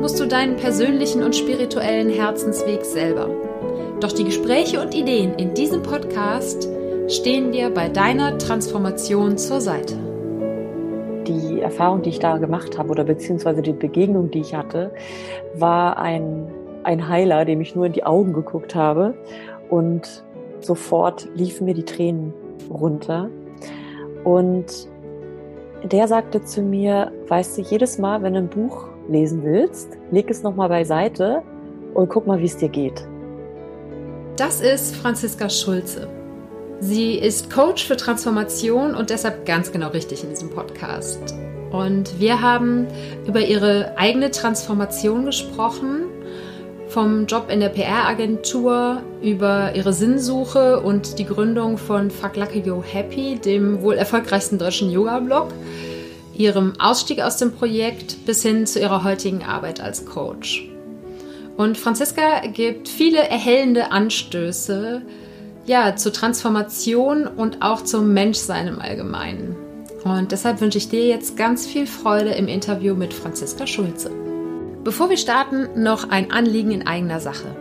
musst du deinen persönlichen und spirituellen Herzensweg selber. Doch die Gespräche und Ideen in diesem Podcast stehen dir bei deiner Transformation zur Seite. Die Erfahrung, die ich da gemacht habe oder beziehungsweise die Begegnung, die ich hatte, war ein, ein Heiler, dem ich nur in die Augen geguckt habe und sofort liefen mir die Tränen runter. Und der sagte zu mir, weißt du, jedes Mal, wenn ein Buch lesen willst, leg es nochmal beiseite und guck mal, wie es dir geht. Das ist Franziska Schulze. Sie ist Coach für Transformation und deshalb ganz genau richtig in diesem Podcast. Und wir haben über ihre eigene Transformation gesprochen vom Job in der PR-Agentur über ihre Sinnsuche und die Gründung von Fuck Lucky Go Happy, dem wohl erfolgreichsten deutschen Yoga-Blog, ihrem Ausstieg aus dem Projekt bis hin zu ihrer heutigen Arbeit als Coach. Und Franziska gibt viele erhellende Anstöße ja, zur Transformation und auch zum Menschsein im Allgemeinen. Und deshalb wünsche ich dir jetzt ganz viel Freude im Interview mit Franziska Schulze. Bevor wir starten, noch ein Anliegen in eigener Sache.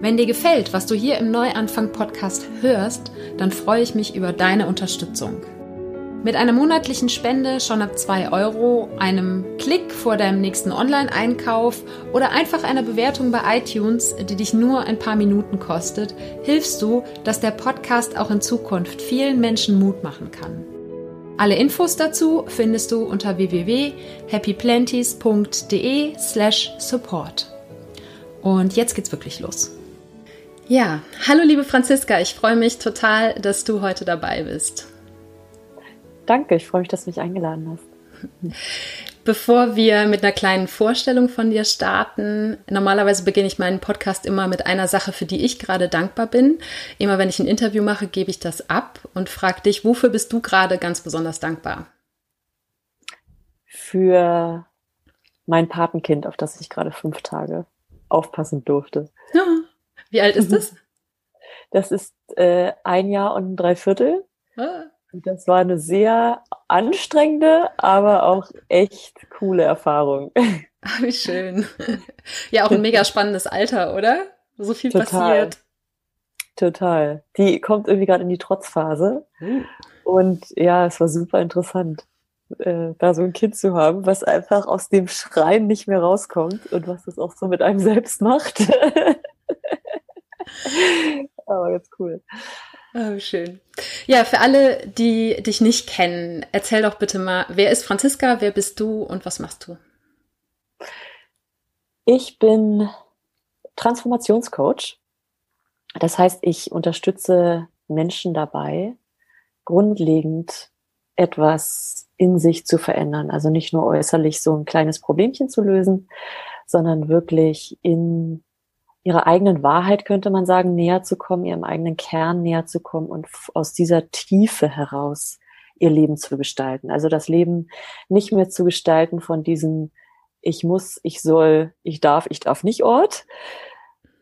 Wenn dir gefällt, was du hier im Neuanfang-Podcast hörst, dann freue ich mich über deine Unterstützung. Mit einer monatlichen Spende schon ab 2 Euro, einem Klick vor deinem nächsten Online-Einkauf oder einfach einer Bewertung bei iTunes, die dich nur ein paar Minuten kostet, hilfst du, dass der Podcast auch in Zukunft vielen Menschen Mut machen kann. Alle Infos dazu findest du unter www.happyplanties.de slash support. Und jetzt geht's wirklich los. Ja, hallo liebe Franziska, ich freue mich total, dass du heute dabei bist. Danke, ich freue mich, dass du mich eingeladen hast. Bevor wir mit einer kleinen Vorstellung von dir starten, normalerweise beginne ich meinen Podcast immer mit einer Sache, für die ich gerade dankbar bin. Immer wenn ich ein Interview mache, gebe ich das ab und frage dich, wofür bist du gerade ganz besonders dankbar? Für mein Patenkind, auf das ich gerade fünf Tage aufpassen durfte. Ja. Wie alt ist das? Das ist äh, ein Jahr und ein Dreiviertel. Ah. Das war eine sehr anstrengende, aber auch echt coole Erfahrung. Ach, wie schön. Ja, auch ein mega spannendes Alter, oder? So viel Total. passiert. Total. Die kommt irgendwie gerade in die Trotzphase. Und ja, es war super interessant, äh, da so ein Kind zu haben, was einfach aus dem Schreien nicht mehr rauskommt und was das auch so mit einem selbst macht. aber ganz cool. Oh, schön. Ja, für alle, die dich nicht kennen, erzähl doch bitte mal, wer ist Franziska, wer bist du und was machst du? Ich bin Transformationscoach. Das heißt, ich unterstütze Menschen dabei, grundlegend etwas in sich zu verändern. Also nicht nur äußerlich so ein kleines Problemchen zu lösen, sondern wirklich in ihrer eigenen Wahrheit, könnte man sagen, näher zu kommen, ihrem eigenen Kern näher zu kommen und aus dieser Tiefe heraus ihr Leben zu gestalten. Also das Leben nicht mehr zu gestalten von diesem ich muss, ich soll, ich darf, ich darf nicht Ort,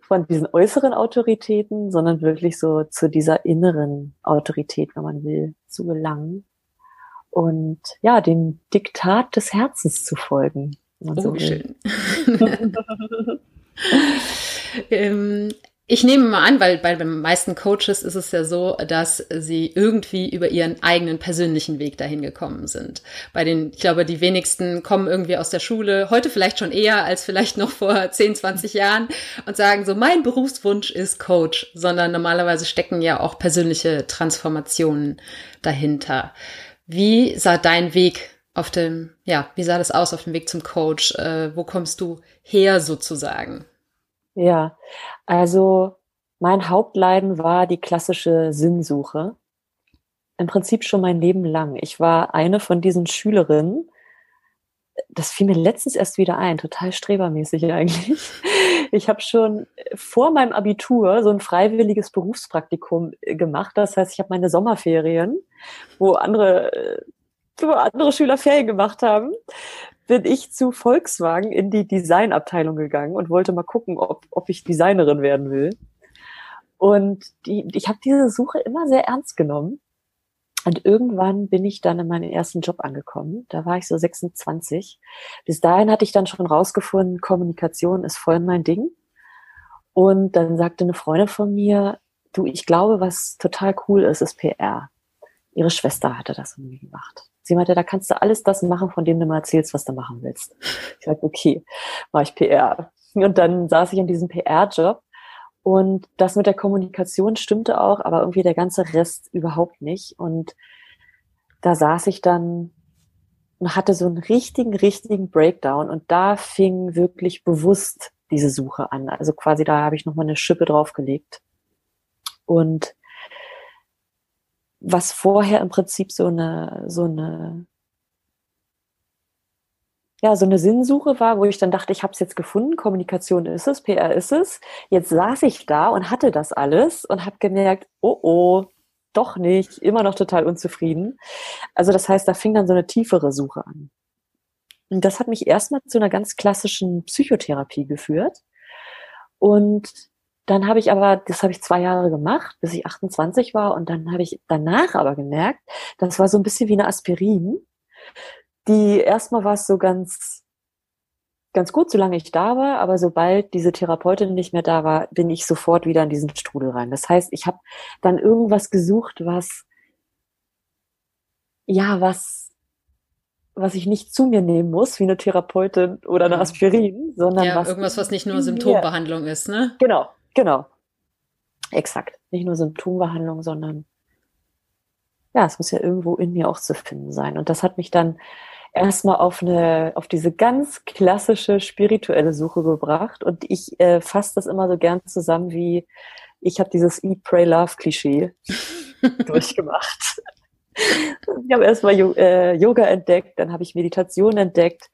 von diesen äußeren Autoritäten, sondern wirklich so zu dieser inneren Autorität, wenn man will, zu gelangen. Und ja, dem Diktat des Herzens zu folgen. Oh, so schön. ähm, ich nehme mal an, weil bei den meisten Coaches ist es ja so, dass sie irgendwie über ihren eigenen persönlichen Weg dahin gekommen sind. Bei den, ich glaube, die wenigsten kommen irgendwie aus der Schule, heute vielleicht schon eher als vielleicht noch vor 10, 20 Jahren und sagen so, mein Berufswunsch ist Coach, sondern normalerweise stecken ja auch persönliche Transformationen dahinter. Wie sah dein Weg auf dem, ja, wie sah das aus auf dem Weg zum Coach? Äh, wo kommst du her sozusagen? Ja, also mein Hauptleiden war die klassische Sinnsuche. Im Prinzip schon mein Leben lang. Ich war eine von diesen Schülerinnen, das fiel mir letztens erst wieder ein, total strebermäßig eigentlich, ich habe schon vor meinem Abitur so ein freiwilliges Berufspraktikum äh, gemacht. Das heißt, ich habe meine Sommerferien, wo andere, äh, wo andere Schüler Ferien gemacht haben, bin ich zu Volkswagen in die Designabteilung gegangen und wollte mal gucken, ob, ob ich Designerin werden will. Und die, ich habe diese Suche immer sehr ernst genommen. Und irgendwann bin ich dann in meinen ersten Job angekommen. Da war ich so 26. Bis dahin hatte ich dann schon rausgefunden, Kommunikation ist voll mein Ding. Und dann sagte eine Freundin von mir, du, ich glaube, was total cool ist, ist PR. Ihre Schwester hatte das irgendwie gemacht. Sie meinte, da kannst du alles das machen, von dem du mal erzählst, was du machen willst. Ich sagte, okay, mache ich PR. Und dann saß ich in diesem PR-Job und das mit der Kommunikation stimmte auch, aber irgendwie der ganze Rest überhaupt nicht. Und da saß ich dann und hatte so einen richtigen, richtigen Breakdown. Und da fing wirklich bewusst diese Suche an. Also quasi da habe ich nochmal eine Schippe draufgelegt. Und was vorher im Prinzip so eine, so eine ja, so eine Sinnsuche war, wo ich dann dachte, ich habe es jetzt gefunden, Kommunikation ist es, PR ist es. Jetzt saß ich da und hatte das alles und habe gemerkt, oh oh, doch nicht, immer noch total unzufrieden. Also das heißt, da fing dann so eine tiefere Suche an. Und das hat mich erstmal zu einer ganz klassischen Psychotherapie geführt. Und dann habe ich aber, das habe ich zwei Jahre gemacht, bis ich 28 war. Und dann habe ich danach aber gemerkt, das war so ein bisschen wie eine Aspirin die erstmal war es so ganz, ganz gut, solange ich da war, aber sobald diese Therapeutin nicht mehr da war, bin ich sofort wieder in diesen Strudel rein. Das heißt, ich habe dann irgendwas gesucht, was, ja, was, was ich nicht zu mir nehmen muss, wie eine Therapeutin oder eine Aspirin, sondern ja, was irgendwas, was nicht nur Symptombehandlung ist, ne? Genau, genau. Exakt. Nicht nur Symptombehandlung, sondern ja, es muss ja irgendwo in mir auch zu finden sein. Und das hat mich dann erstmal auf eine, auf diese ganz klassische spirituelle Suche gebracht. Und ich äh, fasse das immer so gern zusammen wie, ich habe dieses Eat, Pray, Love Klischee durchgemacht. Ich habe erstmal äh, Yoga entdeckt, dann habe ich Meditation entdeckt,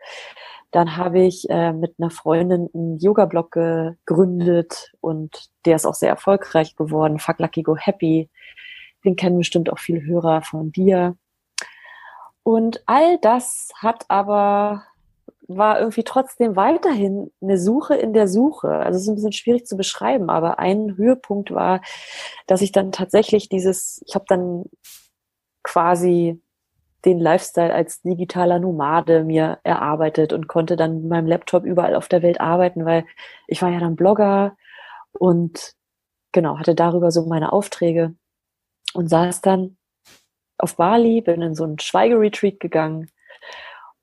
dann habe ich äh, mit einer Freundin einen Yoga-Blog gegründet und der ist auch sehr erfolgreich geworden. Fuck Lucky Go Happy. Den kennen bestimmt auch viele Hörer von dir. Und all das hat aber, war irgendwie trotzdem weiterhin eine Suche in der Suche. Also es ist ein bisschen schwierig zu beschreiben, aber ein Höhepunkt war, dass ich dann tatsächlich dieses, ich habe dann quasi den Lifestyle als digitaler Nomade mir erarbeitet und konnte dann mit meinem Laptop überall auf der Welt arbeiten, weil ich war ja dann Blogger und genau, hatte darüber so meine Aufträge und saß dann auf Bali, bin in so einen Schweigeretreat gegangen.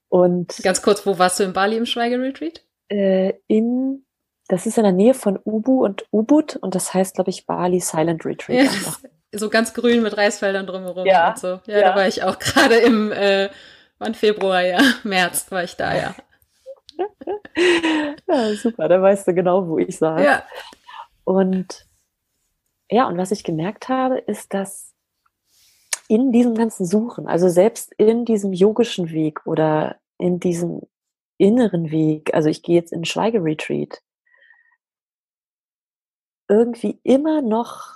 Und ganz kurz, wo warst du in Bali im Schweigeretreat? Äh, in, das ist in der Nähe von Ubu und Ubud und das heißt, glaube ich, Bali Silent Retreat. Ja, so ganz grün mit Reisfeldern drumherum ja, und so. Ja, ja, da war ich auch gerade im, äh, wann Februar, ja, März war ich da, ja. ja, super, da weißt du genau, wo ich saß. Ja. Und ja, und was ich gemerkt habe, ist, dass in diesem ganzen Suchen, also selbst in diesem yogischen Weg oder in diesem inneren Weg, also ich gehe jetzt in Schweigeretreat, irgendwie immer noch,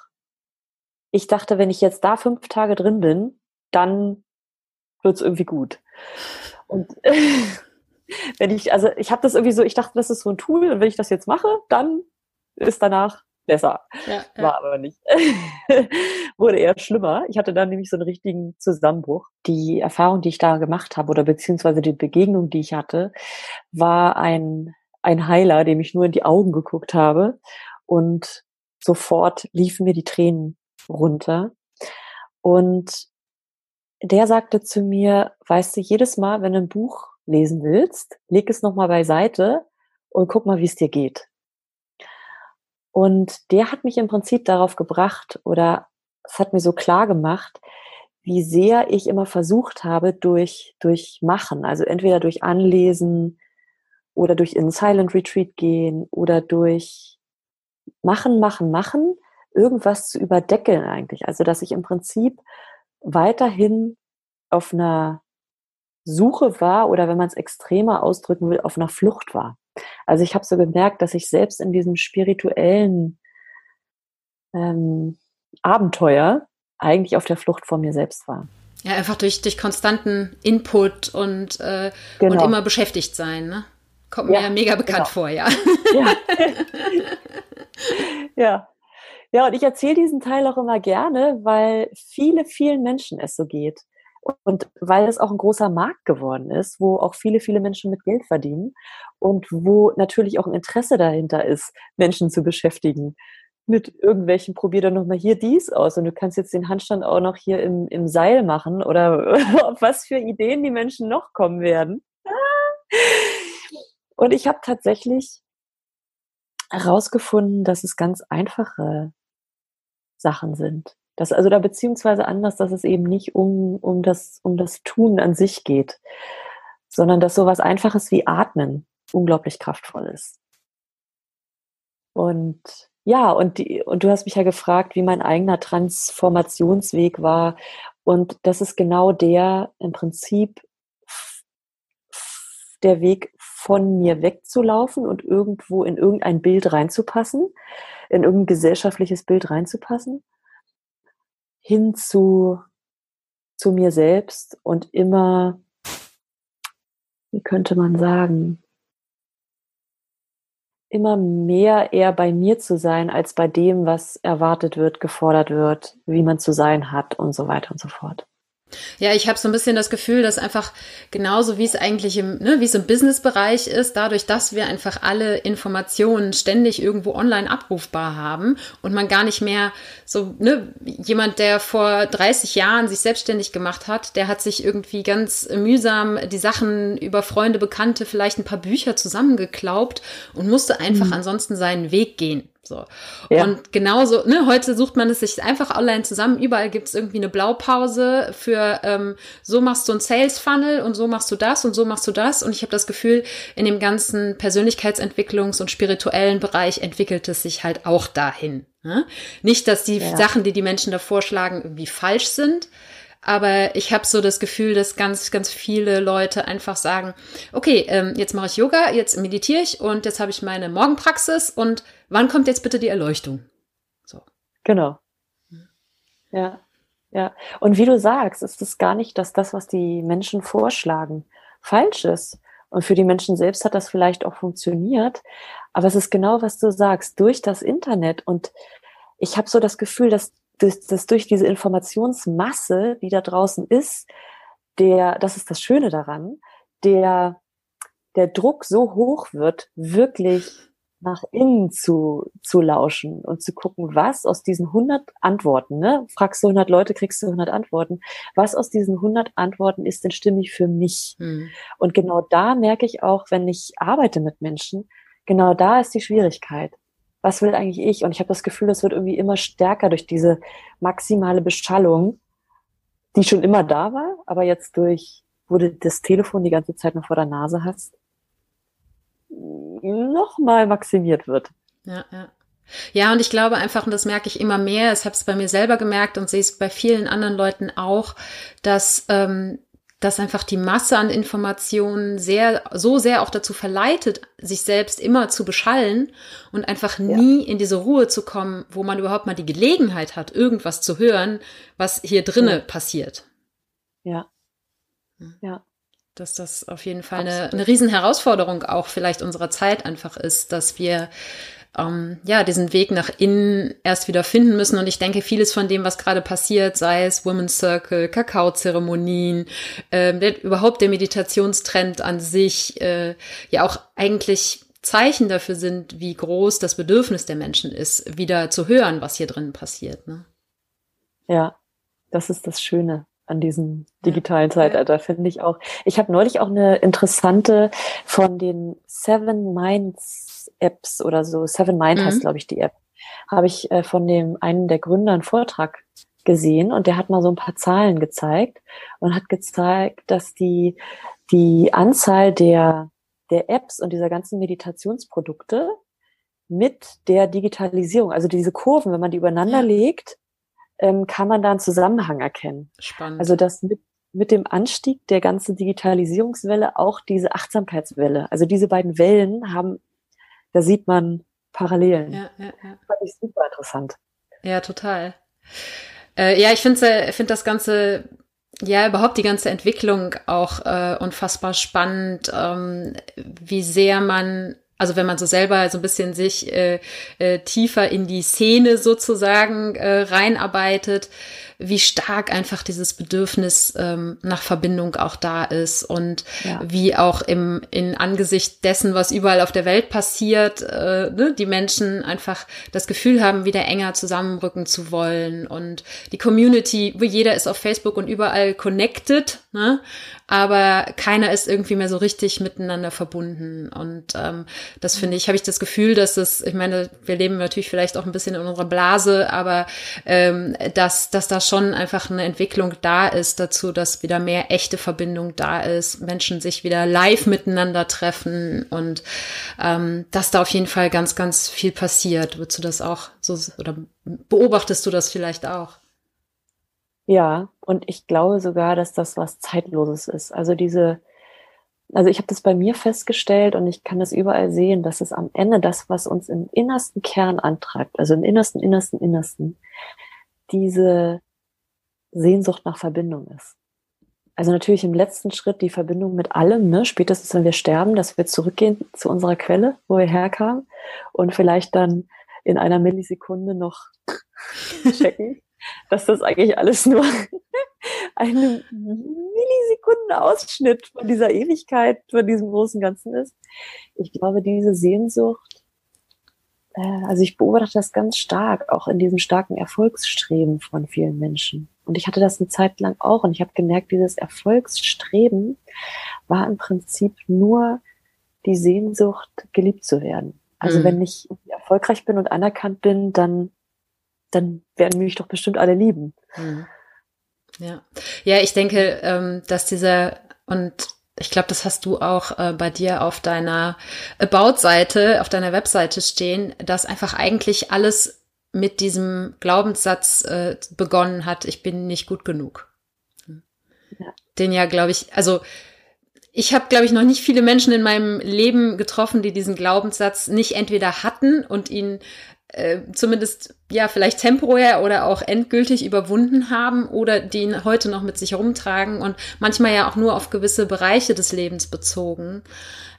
ich dachte, wenn ich jetzt da fünf Tage drin bin, dann wird's irgendwie gut. Und wenn ich, also ich habe das irgendwie so, ich dachte, das ist so ein Tool und wenn ich das jetzt mache, dann ist danach besser. Ja, ja. War aber nicht. Wurde eher schlimmer. Ich hatte dann nämlich so einen richtigen Zusammenbruch. Die Erfahrung, die ich da gemacht habe oder beziehungsweise die Begegnung, die ich hatte, war ein, ein Heiler, dem ich nur in die Augen geguckt habe und sofort liefen mir die Tränen runter. Und der sagte zu mir, weißt du, jedes Mal, wenn du ein Buch lesen willst, leg es nochmal beiseite und guck mal, wie es dir geht. Und der hat mich im Prinzip darauf gebracht oder es hat mir so klar gemacht, wie sehr ich immer versucht habe, durch, durch Machen, also entweder durch Anlesen oder durch in Silent Retreat gehen oder durch Machen, Machen, Machen, irgendwas zu überdeckeln eigentlich. Also, dass ich im Prinzip weiterhin auf einer Suche war oder wenn man es extremer ausdrücken will, auf einer Flucht war. Also ich habe so gemerkt, dass ich selbst in diesem spirituellen ähm, Abenteuer eigentlich auf der Flucht vor mir selbst war. Ja, einfach durch, durch konstanten Input und, äh, genau. und immer beschäftigt sein, ne? Kommt mir ja, mega bekannt genau. vor, ja. Ja. ja. Ja, und ich erzähle diesen Teil auch immer gerne, weil viele, vielen Menschen es so geht. Und weil es auch ein großer Markt geworden ist, wo auch viele, viele Menschen mit Geld verdienen und wo natürlich auch ein Interesse dahinter ist, Menschen zu beschäftigen mit irgendwelchen, probier doch nochmal hier dies aus und du kannst jetzt den Handstand auch noch hier im, im Seil machen oder auf was für Ideen die Menschen noch kommen werden. Und ich habe tatsächlich herausgefunden, dass es ganz einfache Sachen sind. Das, also da beziehungsweise anders, dass es eben nicht um, um, das, um das Tun an sich geht, sondern dass sowas Einfaches wie Atmen unglaublich kraftvoll ist. Und ja, und, die, und du hast mich ja gefragt, wie mein eigener Transformationsweg war. Und das ist genau der im Prinzip der Weg von mir wegzulaufen und irgendwo in irgendein Bild reinzupassen, in irgendein gesellschaftliches Bild reinzupassen hin zu, zu mir selbst und immer, wie könnte man sagen, immer mehr eher bei mir zu sein, als bei dem, was erwartet wird, gefordert wird, wie man zu sein hat und so weiter und so fort. Ja, ich habe so ein bisschen das Gefühl, dass einfach genauso wie es eigentlich im, ne, wie es im Businessbereich ist, dadurch, dass wir einfach alle Informationen ständig irgendwo online abrufbar haben und man gar nicht mehr so, ne, jemand, der vor 30 Jahren sich selbstständig gemacht hat, der hat sich irgendwie ganz mühsam die Sachen über Freunde, Bekannte, vielleicht ein paar Bücher zusammengeklaubt und musste einfach mhm. ansonsten seinen Weg gehen. So. Ja. Und genauso, ne, heute sucht man es sich einfach online zusammen. Überall gibt es irgendwie eine Blaupause für ähm, so machst du ein Sales Funnel und so machst du das und so machst du das. Und ich habe das Gefühl, in dem ganzen Persönlichkeitsentwicklungs- und spirituellen Bereich entwickelt es sich halt auch dahin. Ne? Nicht, dass die ja. Sachen, die die Menschen da vorschlagen, irgendwie falsch sind, aber ich habe so das Gefühl, dass ganz, ganz viele Leute einfach sagen, okay, ähm, jetzt mache ich Yoga, jetzt meditiere ich und jetzt habe ich meine Morgenpraxis und wann kommt jetzt bitte die Erleuchtung? So. Genau. Ja. Ja. Und wie du sagst, ist es gar nicht, dass das, was die Menschen vorschlagen, falsch ist. Und für die Menschen selbst hat das vielleicht auch funktioniert. Aber es ist genau, was du sagst, durch das Internet. Und ich habe so das Gefühl, dass dass, dass durch diese Informationsmasse, die da draußen ist, der, das ist das Schöne daran, der, der Druck so hoch wird, wirklich nach innen zu, zu lauschen und zu gucken, was aus diesen 100 Antworten, ne? fragst du 100 Leute, kriegst du 100 Antworten, was aus diesen 100 Antworten ist denn stimmig für mich? Mhm. Und genau da merke ich auch, wenn ich arbeite mit Menschen, genau da ist die Schwierigkeit was will eigentlich ich? Und ich habe das Gefühl, das wird irgendwie immer stärker durch diese maximale Beschallung, die schon immer da war, aber jetzt durch, wo du das Telefon die ganze Zeit noch vor der Nase hast, nochmal maximiert wird. Ja, ja. Ja, und ich glaube einfach, und das merke ich immer mehr, ich habe es bei mir selber gemerkt und sehe es bei vielen anderen Leuten auch, dass ähm, dass einfach die Masse an Informationen sehr, so sehr auch dazu verleitet, sich selbst immer zu beschallen und einfach nie ja. in diese Ruhe zu kommen, wo man überhaupt mal die Gelegenheit hat, irgendwas zu hören, was hier drinnen ja. passiert. Ja. Ja. Dass das auf jeden Fall eine, eine Riesenherausforderung auch vielleicht unserer Zeit einfach ist, dass wir ähm, ja, diesen Weg nach innen erst wieder finden müssen. Und ich denke, vieles von dem, was gerade passiert, sei es Women's Circle, Kakaozeremonien, äh, der, überhaupt der Meditationstrend an sich, äh, ja auch eigentlich Zeichen dafür sind, wie groß das Bedürfnis der Menschen ist, wieder zu hören, was hier drinnen passiert. Ne? Ja, das ist das Schöne an diesem digitalen Zeitalter, finde ich auch. Ich habe neulich auch eine interessante von den Seven Minds Apps oder so, Seven Mind mhm. heißt, glaube ich, die App, habe ich äh, von dem einen der Gründer einen Vortrag gesehen und der hat mal so ein paar Zahlen gezeigt und hat gezeigt, dass die, die Anzahl der, der Apps und dieser ganzen Meditationsprodukte mit der Digitalisierung, also diese Kurven, wenn man die übereinander ja. legt, ähm, kann man da einen Zusammenhang erkennen. Spannend. Also dass mit mit dem Anstieg der ganzen Digitalisierungswelle auch diese Achtsamkeitswelle. Also diese beiden Wellen haben, da sieht man Parallelen. Ja, ja, ja. Fand ich super interessant. Ja, total. Äh, ja, ich finde find das Ganze ja, überhaupt die ganze Entwicklung auch äh, unfassbar spannend, ähm, wie sehr man also wenn man so selber so ein bisschen sich äh, äh, tiefer in die Szene sozusagen äh, reinarbeitet, wie stark einfach dieses Bedürfnis ähm, nach Verbindung auch da ist und ja. wie auch im in Angesicht dessen, was überall auf der Welt passiert, äh, ne, die Menschen einfach das Gefühl haben, wieder enger zusammenrücken zu wollen und die Community, wo jeder ist auf Facebook und überall connected, ne? Aber keiner ist irgendwie mehr so richtig miteinander verbunden. Und ähm, das finde ich, habe ich das Gefühl, dass es, ich meine, wir leben natürlich vielleicht auch ein bisschen in unserer Blase, aber ähm, dass, dass da schon einfach eine Entwicklung da ist dazu, dass wieder mehr echte Verbindung da ist, Menschen sich wieder live miteinander treffen und ähm, dass da auf jeden Fall ganz, ganz viel passiert. Würdest du das auch so oder beobachtest du das vielleicht auch? Ja, und ich glaube sogar, dass das was Zeitloses ist. Also diese, also ich habe das bei mir festgestellt und ich kann das überall sehen, dass es am Ende das, was uns im innersten Kern antreibt, also im innersten, innersten, innersten, diese Sehnsucht nach Verbindung ist. Also natürlich im letzten Schritt die Verbindung mit allem, ne? spätestens wenn wir sterben, dass wir zurückgehen zu unserer Quelle, wo wir herkamen und vielleicht dann in einer Millisekunde noch checken, dass das eigentlich alles nur eine Millisekunde-Ausschnitt von dieser Ewigkeit, von diesem großen Ganzen ist. Ich glaube, diese Sehnsucht, äh, also ich beobachte das ganz stark, auch in diesem starken Erfolgsstreben von vielen Menschen. Und ich hatte das eine Zeit lang auch und ich habe gemerkt, dieses Erfolgsstreben war im Prinzip nur die Sehnsucht, geliebt zu werden. Also mhm. wenn ich erfolgreich bin und anerkannt bin, dann dann werden mich doch bestimmt alle lieben. Mhm. Ja, ja, ich denke, ähm, dass dieser und ich glaube, das hast du auch äh, bei dir auf deiner About-Seite, auf deiner Webseite stehen, dass einfach eigentlich alles mit diesem Glaubenssatz äh, begonnen hat, ich bin nicht gut genug. Ja. Den ja, glaube ich, also ich habe, glaube ich, noch nicht viele Menschen in meinem Leben getroffen, die diesen Glaubenssatz nicht entweder hatten und ihn äh, zumindest ja vielleicht temporär oder auch endgültig überwunden haben oder die ihn heute noch mit sich herumtragen und manchmal ja auch nur auf gewisse Bereiche des Lebens bezogen.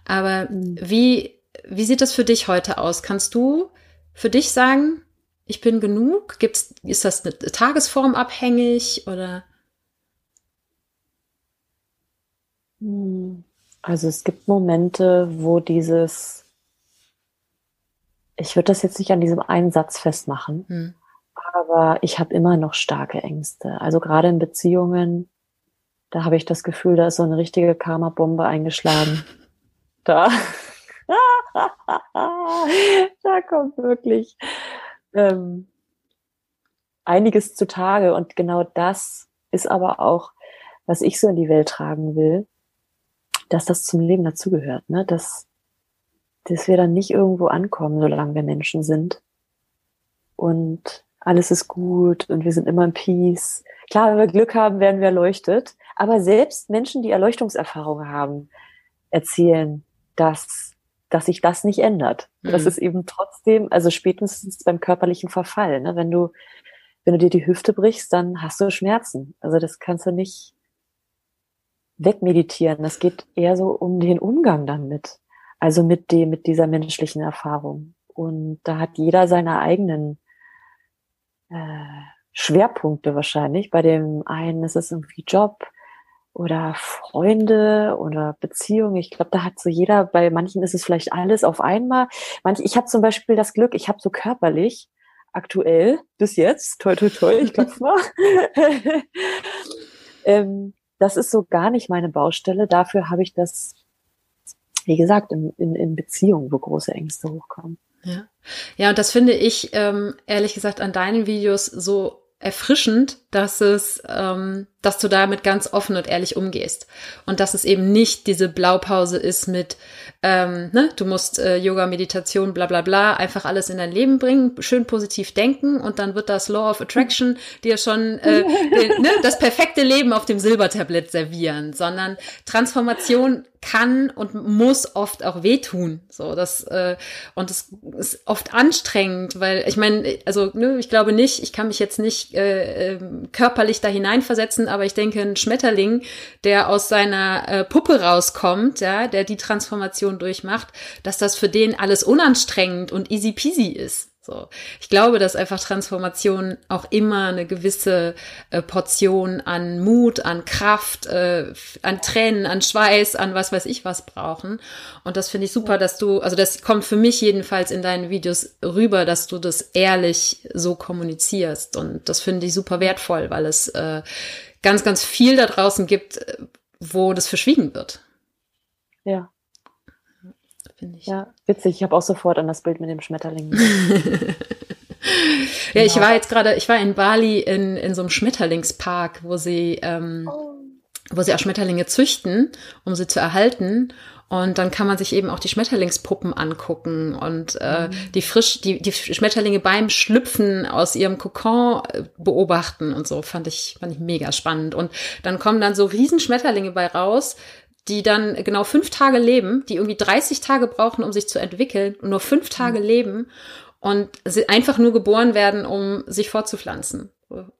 Aber mhm. wie, wie sieht das für dich heute aus? Kannst du für dich sagen, ich bin genug? Gibt's, ist das eine Tagesform abhängig oder? Also es gibt Momente, wo dieses ich würde das jetzt nicht an diesem einen Satz festmachen, hm. aber ich habe immer noch starke Ängste. Also gerade in Beziehungen, da habe ich das Gefühl, da ist so eine richtige Karma-Bombe eingeschlagen. Da. da kommt wirklich ähm, einiges zutage. Und genau das ist aber auch, was ich so in die Welt tragen will, dass das zum Leben dazugehört. Ne? Dass, dass wir dann nicht irgendwo ankommen, solange wir Menschen sind. Und alles ist gut und wir sind immer in Peace. Klar, wenn wir Glück haben, werden wir erleuchtet. Aber selbst Menschen, die Erleuchtungserfahrung haben, erzählen, dass, dass sich das nicht ändert. Mhm. Das ist eben trotzdem, also spätestens beim körperlichen Verfall. Ne? Wenn du, wenn du dir die Hüfte brichst, dann hast du Schmerzen. Also das kannst du nicht wegmeditieren. Das geht eher so um den Umgang damit. Also mit dem, mit dieser menschlichen Erfahrung. Und da hat jeder seine eigenen äh, Schwerpunkte wahrscheinlich. Bei dem einen ist es irgendwie Job oder Freunde oder Beziehung. Ich glaube, da hat so jeder, bei manchen ist es vielleicht alles auf einmal. Manch, ich habe zum Beispiel das Glück, ich habe so körperlich aktuell bis jetzt, toi toi toi, ich klopfe mal. ähm, das ist so gar nicht meine Baustelle. Dafür habe ich das wie gesagt, in, in, in Beziehungen, wo große Ängste hochkommen. Ja, ja und das finde ich, ähm, ehrlich gesagt, an deinen Videos so erfrischend, dass es, ähm, dass du damit ganz offen und ehrlich umgehst und dass es eben nicht diese Blaupause ist mit, ähm, ne, du musst äh, Yoga, Meditation, bla bla bla, einfach alles in dein Leben bringen, schön positiv denken und dann wird das Law of Attraction dir schon äh, den, ne, das perfekte Leben auf dem Silbertablett servieren, sondern Transformation kann und muss oft auch wehtun. So, das, äh, und es ist oft anstrengend, weil ich meine, also ne, ich glaube nicht, ich kann mich jetzt nicht äh, äh, körperlich da hineinversetzen, aber ich denke, ein Schmetterling, der aus seiner äh, Puppe rauskommt, ja, der die Transformation durchmacht, dass das für den alles unanstrengend und easy peasy ist. So. Ich glaube, dass einfach Transformation auch immer eine gewisse äh, Portion an Mut, an Kraft, äh, an Tränen, an Schweiß, an was weiß ich was brauchen. Und das finde ich super, dass du, also das kommt für mich jedenfalls in deinen Videos rüber, dass du das ehrlich so kommunizierst. Und das finde ich super wertvoll, weil es äh, ganz, ganz viel da draußen gibt, äh, wo das verschwiegen wird. Ja finde ich. Ja, witzig. Ich habe auch sofort an das Bild mit dem Schmetterling. ja, ich genau. war jetzt gerade, ich war in Bali in, in so einem Schmetterlingspark, wo sie, ähm, oh. wo sie auch Schmetterlinge züchten, um sie zu erhalten. Und dann kann man sich eben auch die Schmetterlingspuppen angucken und äh, mhm. die frisch, die, die Schmetterlinge beim Schlüpfen aus ihrem Kokon äh, beobachten und so. Fand ich, fand ich mega spannend. Und dann kommen dann so Riesenschmetterlinge bei raus, die dann genau fünf Tage leben, die irgendwie 30 Tage brauchen, um sich zu entwickeln und nur fünf Tage mhm. leben und sie einfach nur geboren werden, um sich fortzupflanzen.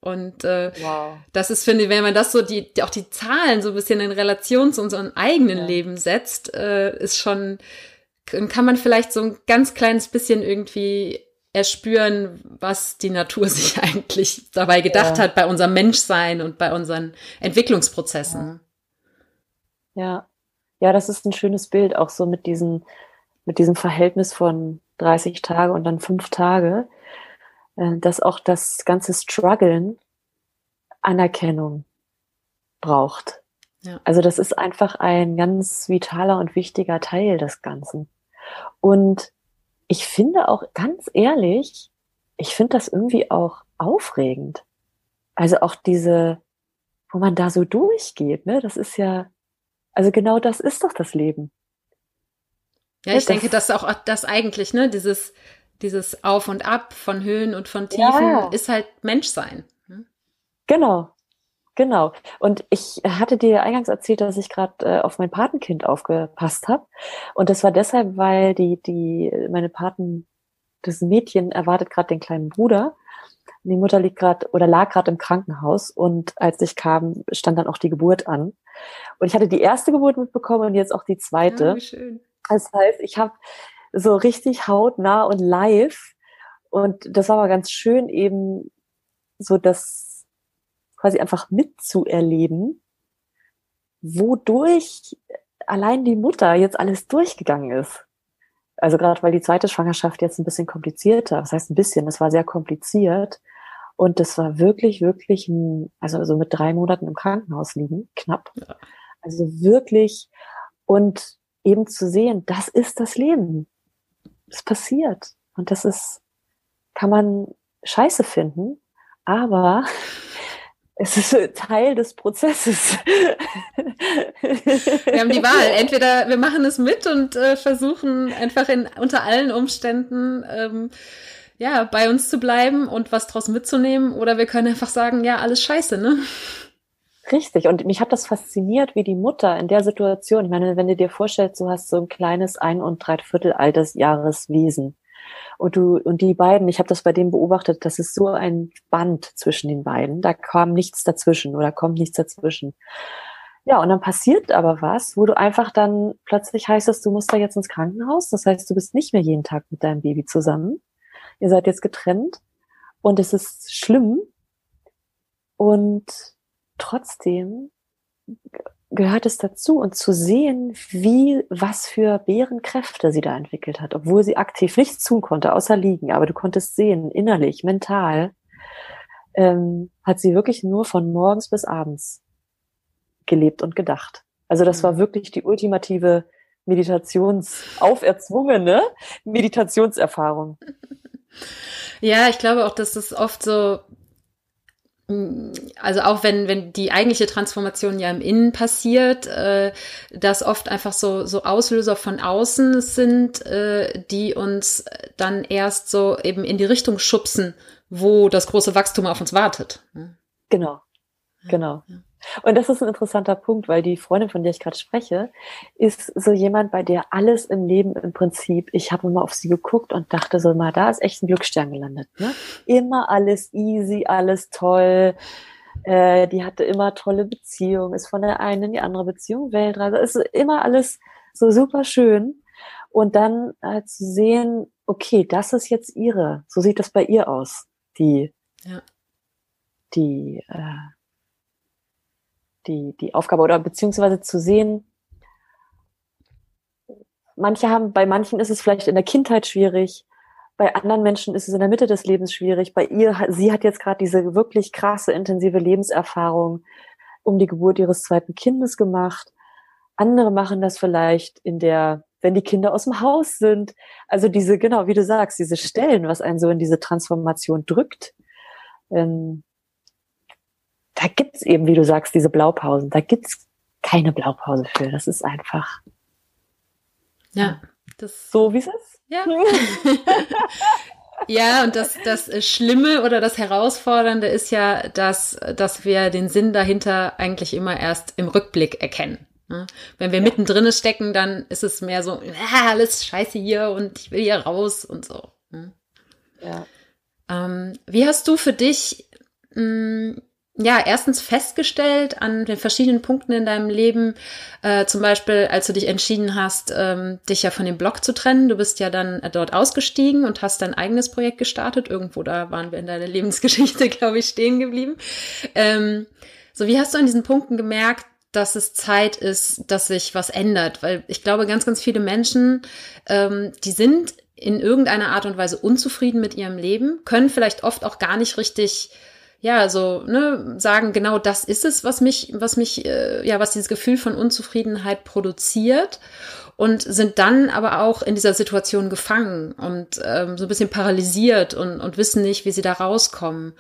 Und äh, wow. das ist, finde ich, wenn man das so, die, die, auch die Zahlen so ein bisschen in Relation zu unserem eigenen ja. Leben setzt, äh, ist schon, kann man vielleicht so ein ganz kleines bisschen irgendwie erspüren, was die Natur sich eigentlich dabei gedacht ja. hat bei unserem Menschsein und bei unseren Entwicklungsprozessen. Ja. Ja. Ja, das ist ein schönes Bild, auch so mit diesem, mit diesem Verhältnis von 30 Tage und dann fünf Tage, äh, dass auch das ganze Struggeln Anerkennung braucht. Ja. Also das ist einfach ein ganz vitaler und wichtiger Teil des Ganzen. Und ich finde auch ganz ehrlich, ich finde das irgendwie auch aufregend. Also auch diese, wo man da so durchgeht, ne? Das ist ja, also genau das ist doch das Leben. Ja, ich das, denke, dass auch das eigentlich, ne, dieses, dieses Auf und Ab von Höhen und von Tiefen ja. ist halt Menschsein. Ne? Genau, genau. Und ich hatte dir eingangs erzählt, dass ich gerade äh, auf mein Patenkind aufgepasst habe. Und das war deshalb, weil die, die, meine Paten, das Mädchen erwartet gerade den kleinen Bruder. Die Mutter liegt gerade oder lag gerade im Krankenhaus und als ich kam, stand dann auch die Geburt an. Und ich hatte die erste Geburt mitbekommen und jetzt auch die zweite. Ja, ah, schön. Das heißt, ich habe so richtig hautnah und live und das war aber ganz schön eben so das quasi einfach mitzuerleben, wodurch allein die Mutter jetzt alles durchgegangen ist. Also gerade weil die zweite Schwangerschaft jetzt ein bisschen komplizierter, das heißt ein bisschen, es war sehr kompliziert. Und das war wirklich, wirklich, ein, also, also mit drei Monaten im Krankenhaus liegen, knapp. Ja. Also wirklich. Und eben zu sehen, das ist das Leben. Es passiert. Und das ist, kann man scheiße finden, aber es ist Teil des Prozesses. Wir haben die Wahl. Entweder wir machen es mit und äh, versuchen einfach in, unter allen Umständen ähm, ja, bei uns zu bleiben und was draus mitzunehmen. Oder wir können einfach sagen, ja, alles scheiße, ne? Richtig. Und mich hat das fasziniert, wie die Mutter in der Situation, ich meine, wenn du dir vorstellst, du hast so ein kleines ein- und dreiviertel altes Jahreswesen. Und du, und die beiden, ich habe das bei dem beobachtet, das ist so ein Band zwischen den beiden. Da kam nichts dazwischen oder kommt nichts dazwischen. Ja, und dann passiert aber was, wo du einfach dann plötzlich heißt es, du musst da jetzt ins Krankenhaus. Das heißt, du bist nicht mehr jeden Tag mit deinem Baby zusammen ihr seid jetzt getrennt und es ist schlimm und trotzdem gehört es dazu und zu sehen, wie, was für Bärenkräfte sie da entwickelt hat, obwohl sie aktiv nichts tun konnte, außer liegen, aber du konntest sehen, innerlich, mental, ähm, hat sie wirklich nur von morgens bis abends gelebt und gedacht. Also das war mhm. wirklich die ultimative Meditations, auferzwungene Meditationserfahrung. Ja, ich glaube auch, dass das oft so, also auch wenn, wenn die eigentliche Transformation ja im Innen passiert, äh, dass oft einfach so, so Auslöser von außen sind, äh, die uns dann erst so eben in die Richtung schubsen, wo das große Wachstum auf uns wartet. Genau, genau. Ja. Und das ist ein interessanter Punkt, weil die Freundin, von der ich gerade spreche, ist so jemand, bei der alles im Leben im Prinzip, ich habe immer auf sie geguckt und dachte so mal, da ist echt ein Glücksstern gelandet. Ne? Immer alles easy, alles toll. Äh, die hatte immer tolle Beziehungen, ist von der einen in die andere Beziehung Weltreise, ist immer alles so super schön. Und dann äh, zu sehen, okay, das ist jetzt ihre, so sieht das bei ihr aus, die, ja. die, äh, die, die Aufgabe oder beziehungsweise zu sehen, manche haben, bei manchen ist es vielleicht in der Kindheit schwierig, bei anderen Menschen ist es in der Mitte des Lebens schwierig. Bei ihr, sie hat jetzt gerade diese wirklich krasse, intensive Lebenserfahrung um die Geburt ihres zweiten Kindes gemacht. Andere machen das vielleicht in der, wenn die Kinder aus dem Haus sind. Also diese, genau, wie du sagst, diese Stellen, was einen so in diese Transformation drückt. Ähm, da gibt's eben, wie du sagst, diese Blaupausen. Da gibt's keine Blaupause für. Das ist einfach. Ja, das. So wie es ist. Ja. Ja, und das, das Schlimme oder das Herausfordernde ist ja, dass, dass wir den Sinn dahinter eigentlich immer erst im Rückblick erkennen. Ne? Wenn wir ja. mittendrin stecken, dann ist es mehr so, ah, alles scheiße hier und ich will hier raus und so. Ne? Ja. Ähm, wie hast du für dich mh, hm, ja, erstens festgestellt an den verschiedenen Punkten in deinem Leben, äh, zum Beispiel, als du dich entschieden hast, ähm, dich ja von dem Blog zu trennen. Du bist ja dann äh, dort ausgestiegen und hast dein eigenes Projekt gestartet. Irgendwo da waren wir in deiner Lebensgeschichte, glaube ich, stehen geblieben. Ähm, so, wie hast du an diesen Punkten gemerkt, dass es Zeit ist, dass sich was ändert? Weil ich glaube, ganz, ganz viele Menschen, ähm, die sind in irgendeiner Art und Weise unzufrieden mit ihrem Leben, können vielleicht oft auch gar nicht richtig ja, so, ne, sagen, genau das ist es, was mich, was mich, äh, ja, was dieses Gefühl von Unzufriedenheit produziert und sind dann aber auch in dieser Situation gefangen und ähm, so ein bisschen paralysiert und, und wissen nicht, wie sie da rauskommen.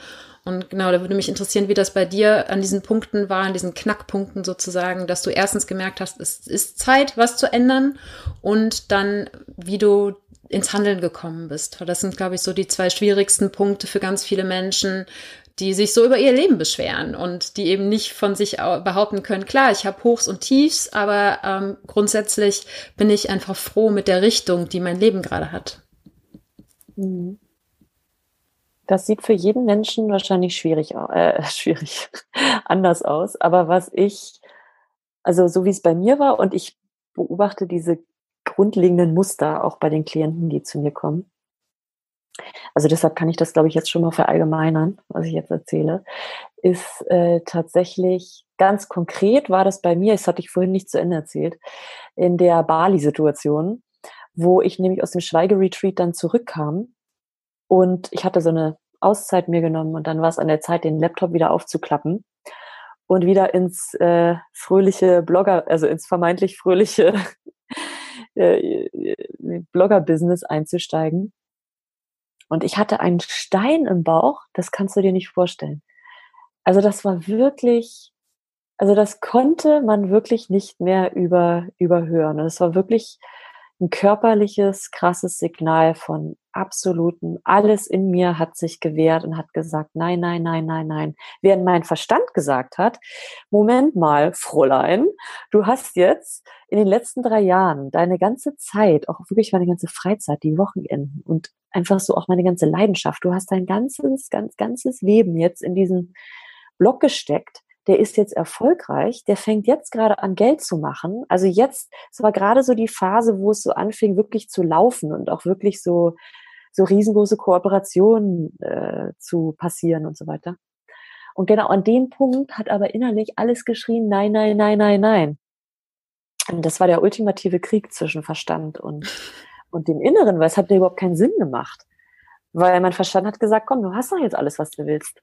Und genau, da würde mich interessieren, wie das bei dir an diesen Punkten war, an diesen Knackpunkten sozusagen, dass du erstens gemerkt hast, es ist Zeit, was zu ändern und dann, wie du ins Handeln gekommen bist. Das sind, glaube ich, so die zwei schwierigsten Punkte für ganz viele Menschen, die sich so über ihr Leben beschweren und die eben nicht von sich behaupten können, klar, ich habe Hochs und Tiefs, aber ähm, grundsätzlich bin ich einfach froh mit der Richtung, die mein Leben gerade hat. Mhm. Das sieht für jeden Menschen wahrscheinlich schwierig, äh, schwierig anders aus. Aber was ich, also so wie es bei mir war, und ich beobachte diese grundlegenden Muster auch bei den Klienten, die zu mir kommen. Also deshalb kann ich das, glaube ich, jetzt schon mal verallgemeinern, was ich jetzt erzähle, ist äh, tatsächlich ganz konkret war das bei mir, das hatte ich vorhin nicht zu Ende erzählt, in der Bali-Situation, wo ich nämlich aus dem Schweigeretreat dann zurückkam und ich hatte so eine Auszeit mir genommen und dann war es an der Zeit, den Laptop wieder aufzuklappen und wieder ins äh, fröhliche Blogger, also ins vermeintlich fröhliche äh, Blogger-Business einzusteigen. Und ich hatte einen Stein im Bauch, das kannst du dir nicht vorstellen. Also das war wirklich, also das konnte man wirklich nicht mehr über, überhören. Und es war wirklich ein körperliches, krasses Signal von absoluten, alles in mir hat sich gewehrt und hat gesagt, nein, nein, nein, nein, nein. Während mein Verstand gesagt hat, Moment mal, Fräulein, du hast jetzt in den letzten drei Jahren deine ganze Zeit, auch wirklich meine ganze Freizeit, die Wochenenden und einfach so auch meine ganze Leidenschaft. Du hast dein ganzes, ganz, ganzes Leben jetzt in diesen Block gesteckt. Der ist jetzt erfolgreich, der fängt jetzt gerade an, Geld zu machen. Also jetzt, es war gerade so die Phase, wo es so anfing, wirklich zu laufen und auch wirklich so, so riesengroße Kooperationen äh, zu passieren und so weiter. Und genau an dem Punkt hat aber innerlich alles geschrien, nein, nein, nein, nein, nein. Und das war der ultimative Krieg zwischen Verstand und und dem Inneren, weil es hat mir überhaupt keinen Sinn gemacht. Weil mein Verstand hat gesagt, komm, du hast doch jetzt alles, was du willst.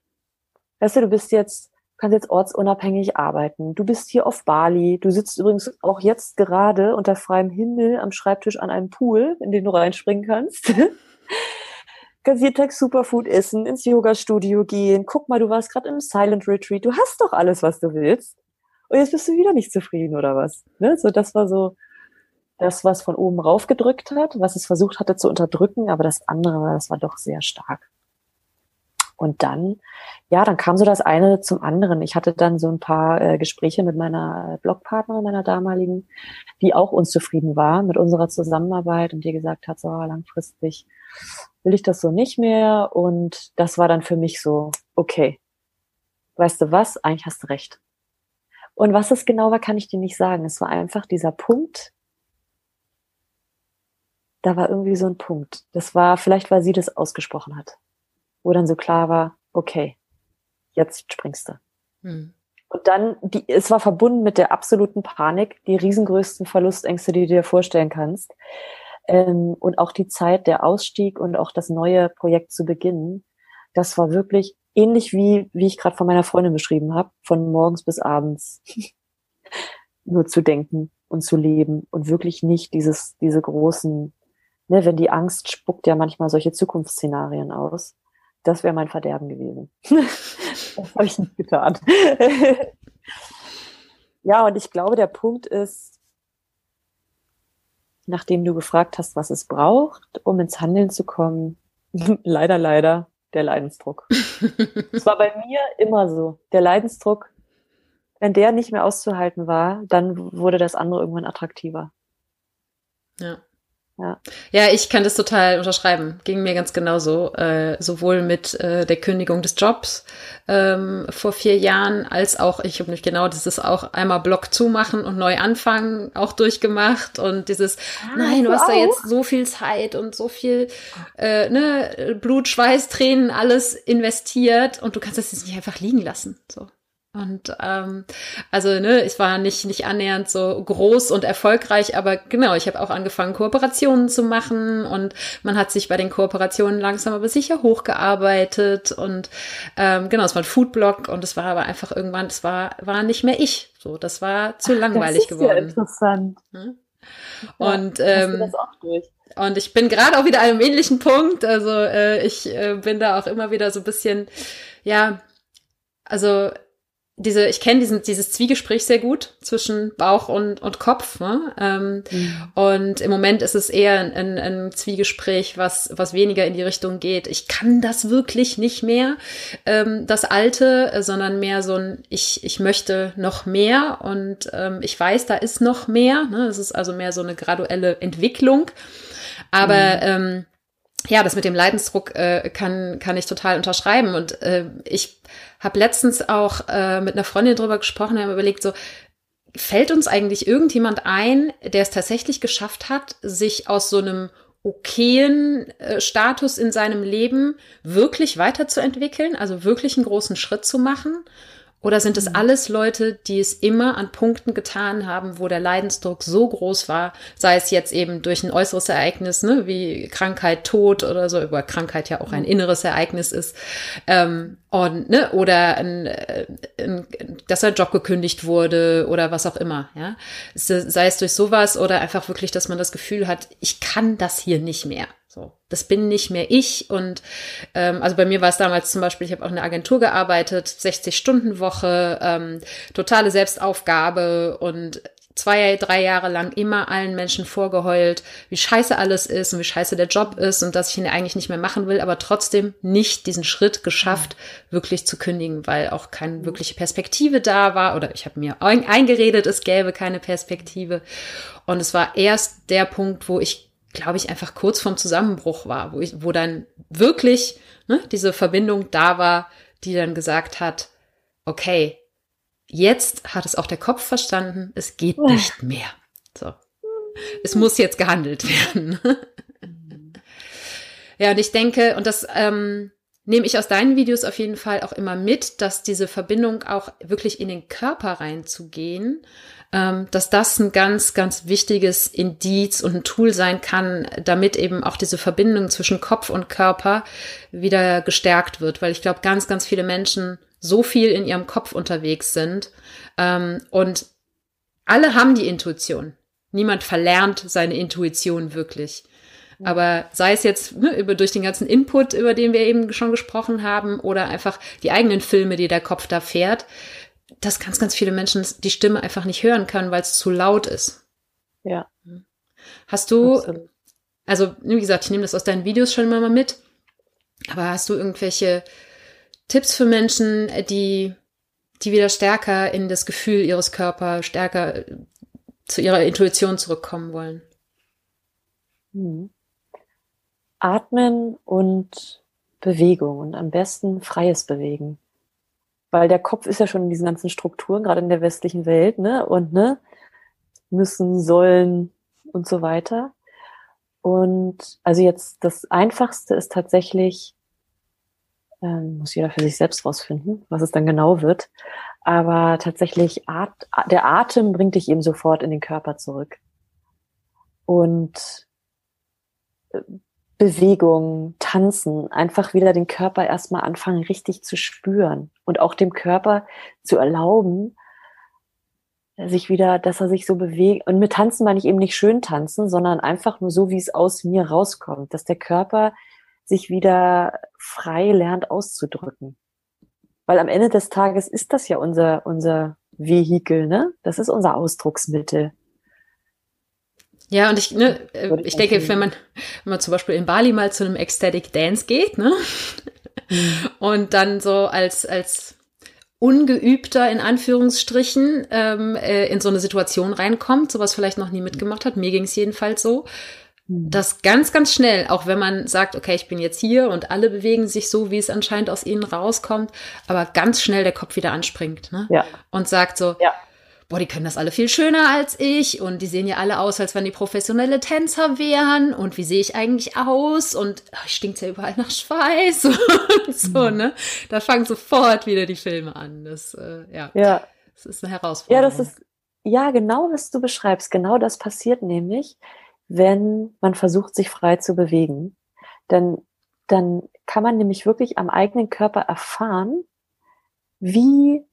Weißt du, du bist jetzt, kannst jetzt ortsunabhängig arbeiten. Du bist hier auf Bali. Du sitzt übrigens auch jetzt gerade unter freiem Himmel am Schreibtisch an einem Pool, in den du reinspringen kannst. kannst jeden Tag Superfood essen, ins Yoga-Studio gehen. Guck mal, du warst gerade im Silent Retreat. Du hast doch alles, was du willst. Und jetzt bist du wieder nicht zufrieden oder was? Ne? So, das war so das, was von oben rauf gedrückt hat, was es versucht hatte zu unterdrücken, aber das andere, das war doch sehr stark. Und dann, ja, dann kam so das eine zum anderen. Ich hatte dann so ein paar äh, Gespräche mit meiner Blogpartnerin, meiner damaligen, die auch unzufrieden war mit unserer Zusammenarbeit und die gesagt hat, so langfristig will ich das so nicht mehr. Und das war dann für mich so, okay, weißt du was, eigentlich hast du recht. Und was es genau war, kann ich dir nicht sagen. Es war einfach dieser Punkt, da war irgendwie so ein Punkt. Das war, vielleicht weil sie das ausgesprochen hat wo dann so klar war, okay, jetzt springst du. Hm. Und dann, die, es war verbunden mit der absoluten Panik, die riesengrößten Verlustängste, die du dir vorstellen kannst. Ähm, und auch die Zeit, der Ausstieg und auch das neue Projekt zu beginnen, das war wirklich ähnlich wie, wie ich gerade von meiner Freundin beschrieben habe, von morgens bis abends nur zu denken und zu leben und wirklich nicht dieses, diese großen, ne, wenn die Angst spuckt ja manchmal solche Zukunftsszenarien aus das wäre mein Verderben gewesen. das habe ich nicht getan. ja, und ich glaube, der Punkt ist, nachdem du gefragt hast, was es braucht, um ins Handeln zu kommen, leider, leider der Leidensdruck. Es war bei mir immer so. Der Leidensdruck, wenn der nicht mehr auszuhalten war, dann wurde das andere irgendwann attraktiver. Ja. Ja. ja, ich kann das total unterschreiben. Ging mir ganz genauso. Äh, sowohl mit äh, der Kündigung des Jobs ähm, vor vier Jahren, als auch, ich habe nicht genau dieses auch einmal Block zumachen und neu anfangen auch durchgemacht. Und dieses, ah, nein, du hast auch? da jetzt so viel Zeit und so viel äh, ne, Blut, Schweiß, Tränen, alles investiert und du kannst das jetzt nicht einfach liegen lassen. So. Und ähm, also ne, ich war nicht nicht annähernd so groß und erfolgreich, aber genau, ich habe auch angefangen Kooperationen zu machen und man hat sich bei den Kooperationen langsam aber sicher hochgearbeitet und ähm, genau, es war ein Foodblog und es war aber einfach irgendwann, es war war nicht mehr ich, so das war zu Ach, langweilig das ist geworden. Ja interessant. Hm? Und ähm, und ich bin gerade auch wieder an einem ähnlichen Punkt. Also äh, ich äh, bin da auch immer wieder so ein bisschen, ja, also diese, ich kenne diesen, dieses Zwiegespräch sehr gut zwischen Bauch und, und Kopf. Ne? Ähm, mhm. Und im Moment ist es eher ein, ein, Zwiegespräch, was, was weniger in die Richtung geht. Ich kann das wirklich nicht mehr, ähm, das Alte, sondern mehr so ein, ich, ich möchte noch mehr und ähm, ich weiß, da ist noch mehr. Ne? Es ist also mehr so eine graduelle Entwicklung. Aber mhm. ähm, ja, das mit dem Leidensdruck äh, kann, kann ich total unterschreiben. Und äh, ich habe letztens auch äh, mit einer Freundin drüber gesprochen, wir haben überlegt, so, fällt uns eigentlich irgendjemand ein, der es tatsächlich geschafft hat, sich aus so einem okayen äh, Status in seinem Leben wirklich weiterzuentwickeln, also wirklich einen großen Schritt zu machen? Oder sind es mhm. alles Leute, die es immer an Punkten getan haben, wo der Leidensdruck so groß war, sei es jetzt eben durch ein äußeres Ereignis, ne, wie Krankheit, Tod oder so, über Krankheit ja auch ein mhm. inneres Ereignis ist, ähm, und, ne, oder ein, äh, ein, dass ein Job gekündigt wurde oder was auch immer, ja. Sei es durch sowas oder einfach wirklich, dass man das Gefühl hat, ich kann das hier nicht mehr. So, das bin nicht mehr ich. Und ähm, also bei mir war es damals zum Beispiel, ich habe auch in der Agentur gearbeitet, 60-Stunden-Woche, ähm, totale Selbstaufgabe und zwei, drei Jahre lang immer allen Menschen vorgeheult, wie scheiße alles ist und wie scheiße der Job ist und dass ich ihn eigentlich nicht mehr machen will, aber trotzdem nicht diesen Schritt geschafft, wirklich zu kündigen, weil auch keine wirkliche Perspektive da war oder ich habe mir eingeredet, es gäbe keine Perspektive. Und es war erst der Punkt, wo ich glaube ich, einfach kurz vorm Zusammenbruch war, wo ich, wo dann wirklich ne, diese Verbindung da war, die dann gesagt hat, okay, jetzt hat es auch der Kopf verstanden, es geht nicht mehr. So. Es muss jetzt gehandelt werden. ja, und ich denke, und das ähm, nehme ich aus deinen Videos auf jeden Fall auch immer mit, dass diese Verbindung auch wirklich in den Körper reinzugehen, ähm, dass das ein ganz, ganz wichtiges Indiz und ein Tool sein kann, damit eben auch diese Verbindung zwischen Kopf und Körper wieder gestärkt wird, weil ich glaube, ganz, ganz viele Menschen so viel in ihrem Kopf unterwegs sind ähm, und alle haben die Intuition. Niemand verlernt seine Intuition wirklich. Aber sei es jetzt ne, über, durch den ganzen Input, über den wir eben schon gesprochen haben, oder einfach die eigenen Filme, die der Kopf da fährt, dass ganz, ganz viele Menschen die Stimme einfach nicht hören können, weil es zu laut ist. Ja. Hast du, also wie gesagt, ich nehme das aus deinen Videos schon immer mal mit, aber hast du irgendwelche Tipps für Menschen, die, die wieder stärker in das Gefühl ihres Körpers, stärker zu ihrer Intuition zurückkommen wollen? Hm. Atmen und Bewegung und am besten freies Bewegen. Weil der Kopf ist ja schon in diesen ganzen Strukturen, gerade in der westlichen Welt, ne? Und ne, müssen, sollen und so weiter. Und also jetzt das Einfachste ist tatsächlich, ähm, muss jeder für sich selbst rausfinden, was es dann genau wird. Aber tatsächlich, At der Atem bringt dich eben sofort in den Körper zurück. Und äh, Bewegung, Tanzen, einfach wieder den Körper erstmal anfangen, richtig zu spüren und auch dem Körper zu erlauben, sich wieder, dass er sich so bewegt. Und mit Tanzen meine ich eben nicht schön tanzen, sondern einfach nur so, wie es aus mir rauskommt, dass der Körper sich wieder frei lernt auszudrücken. Weil am Ende des Tages ist das ja unser, unser Vehikel, ne? Das ist unser Ausdrucksmittel. Ja, und ich, ne, äh, ich denke, wenn man, wenn man zum Beispiel in Bali mal zu einem Ecstatic Dance geht, ne? Mhm. Und dann so als, als ungeübter in Anführungsstrichen ähm, äh, in so eine Situation reinkommt, sowas vielleicht noch nie mitgemacht hat. Mir ging es jedenfalls so, mhm. dass ganz, ganz schnell, auch wenn man sagt, okay, ich bin jetzt hier und alle bewegen sich so, wie es anscheinend aus ihnen rauskommt, aber ganz schnell der Kopf wieder anspringt ne? ja. und sagt so, ja boah, die können das alle viel schöner als ich und die sehen ja alle aus, als wenn die professionelle Tänzer wären und wie sehe ich eigentlich aus und ach, stinkt ja überall nach Schweiß und so, mhm. ne? Da fangen sofort wieder die Filme an. Das, äh, ja. ja. Das ist eine Herausforderung. Ja, das ist, ja, genau, was du beschreibst. Genau das passiert nämlich, wenn man versucht, sich frei zu bewegen. Denn dann kann man nämlich wirklich am eigenen Körper erfahren, wie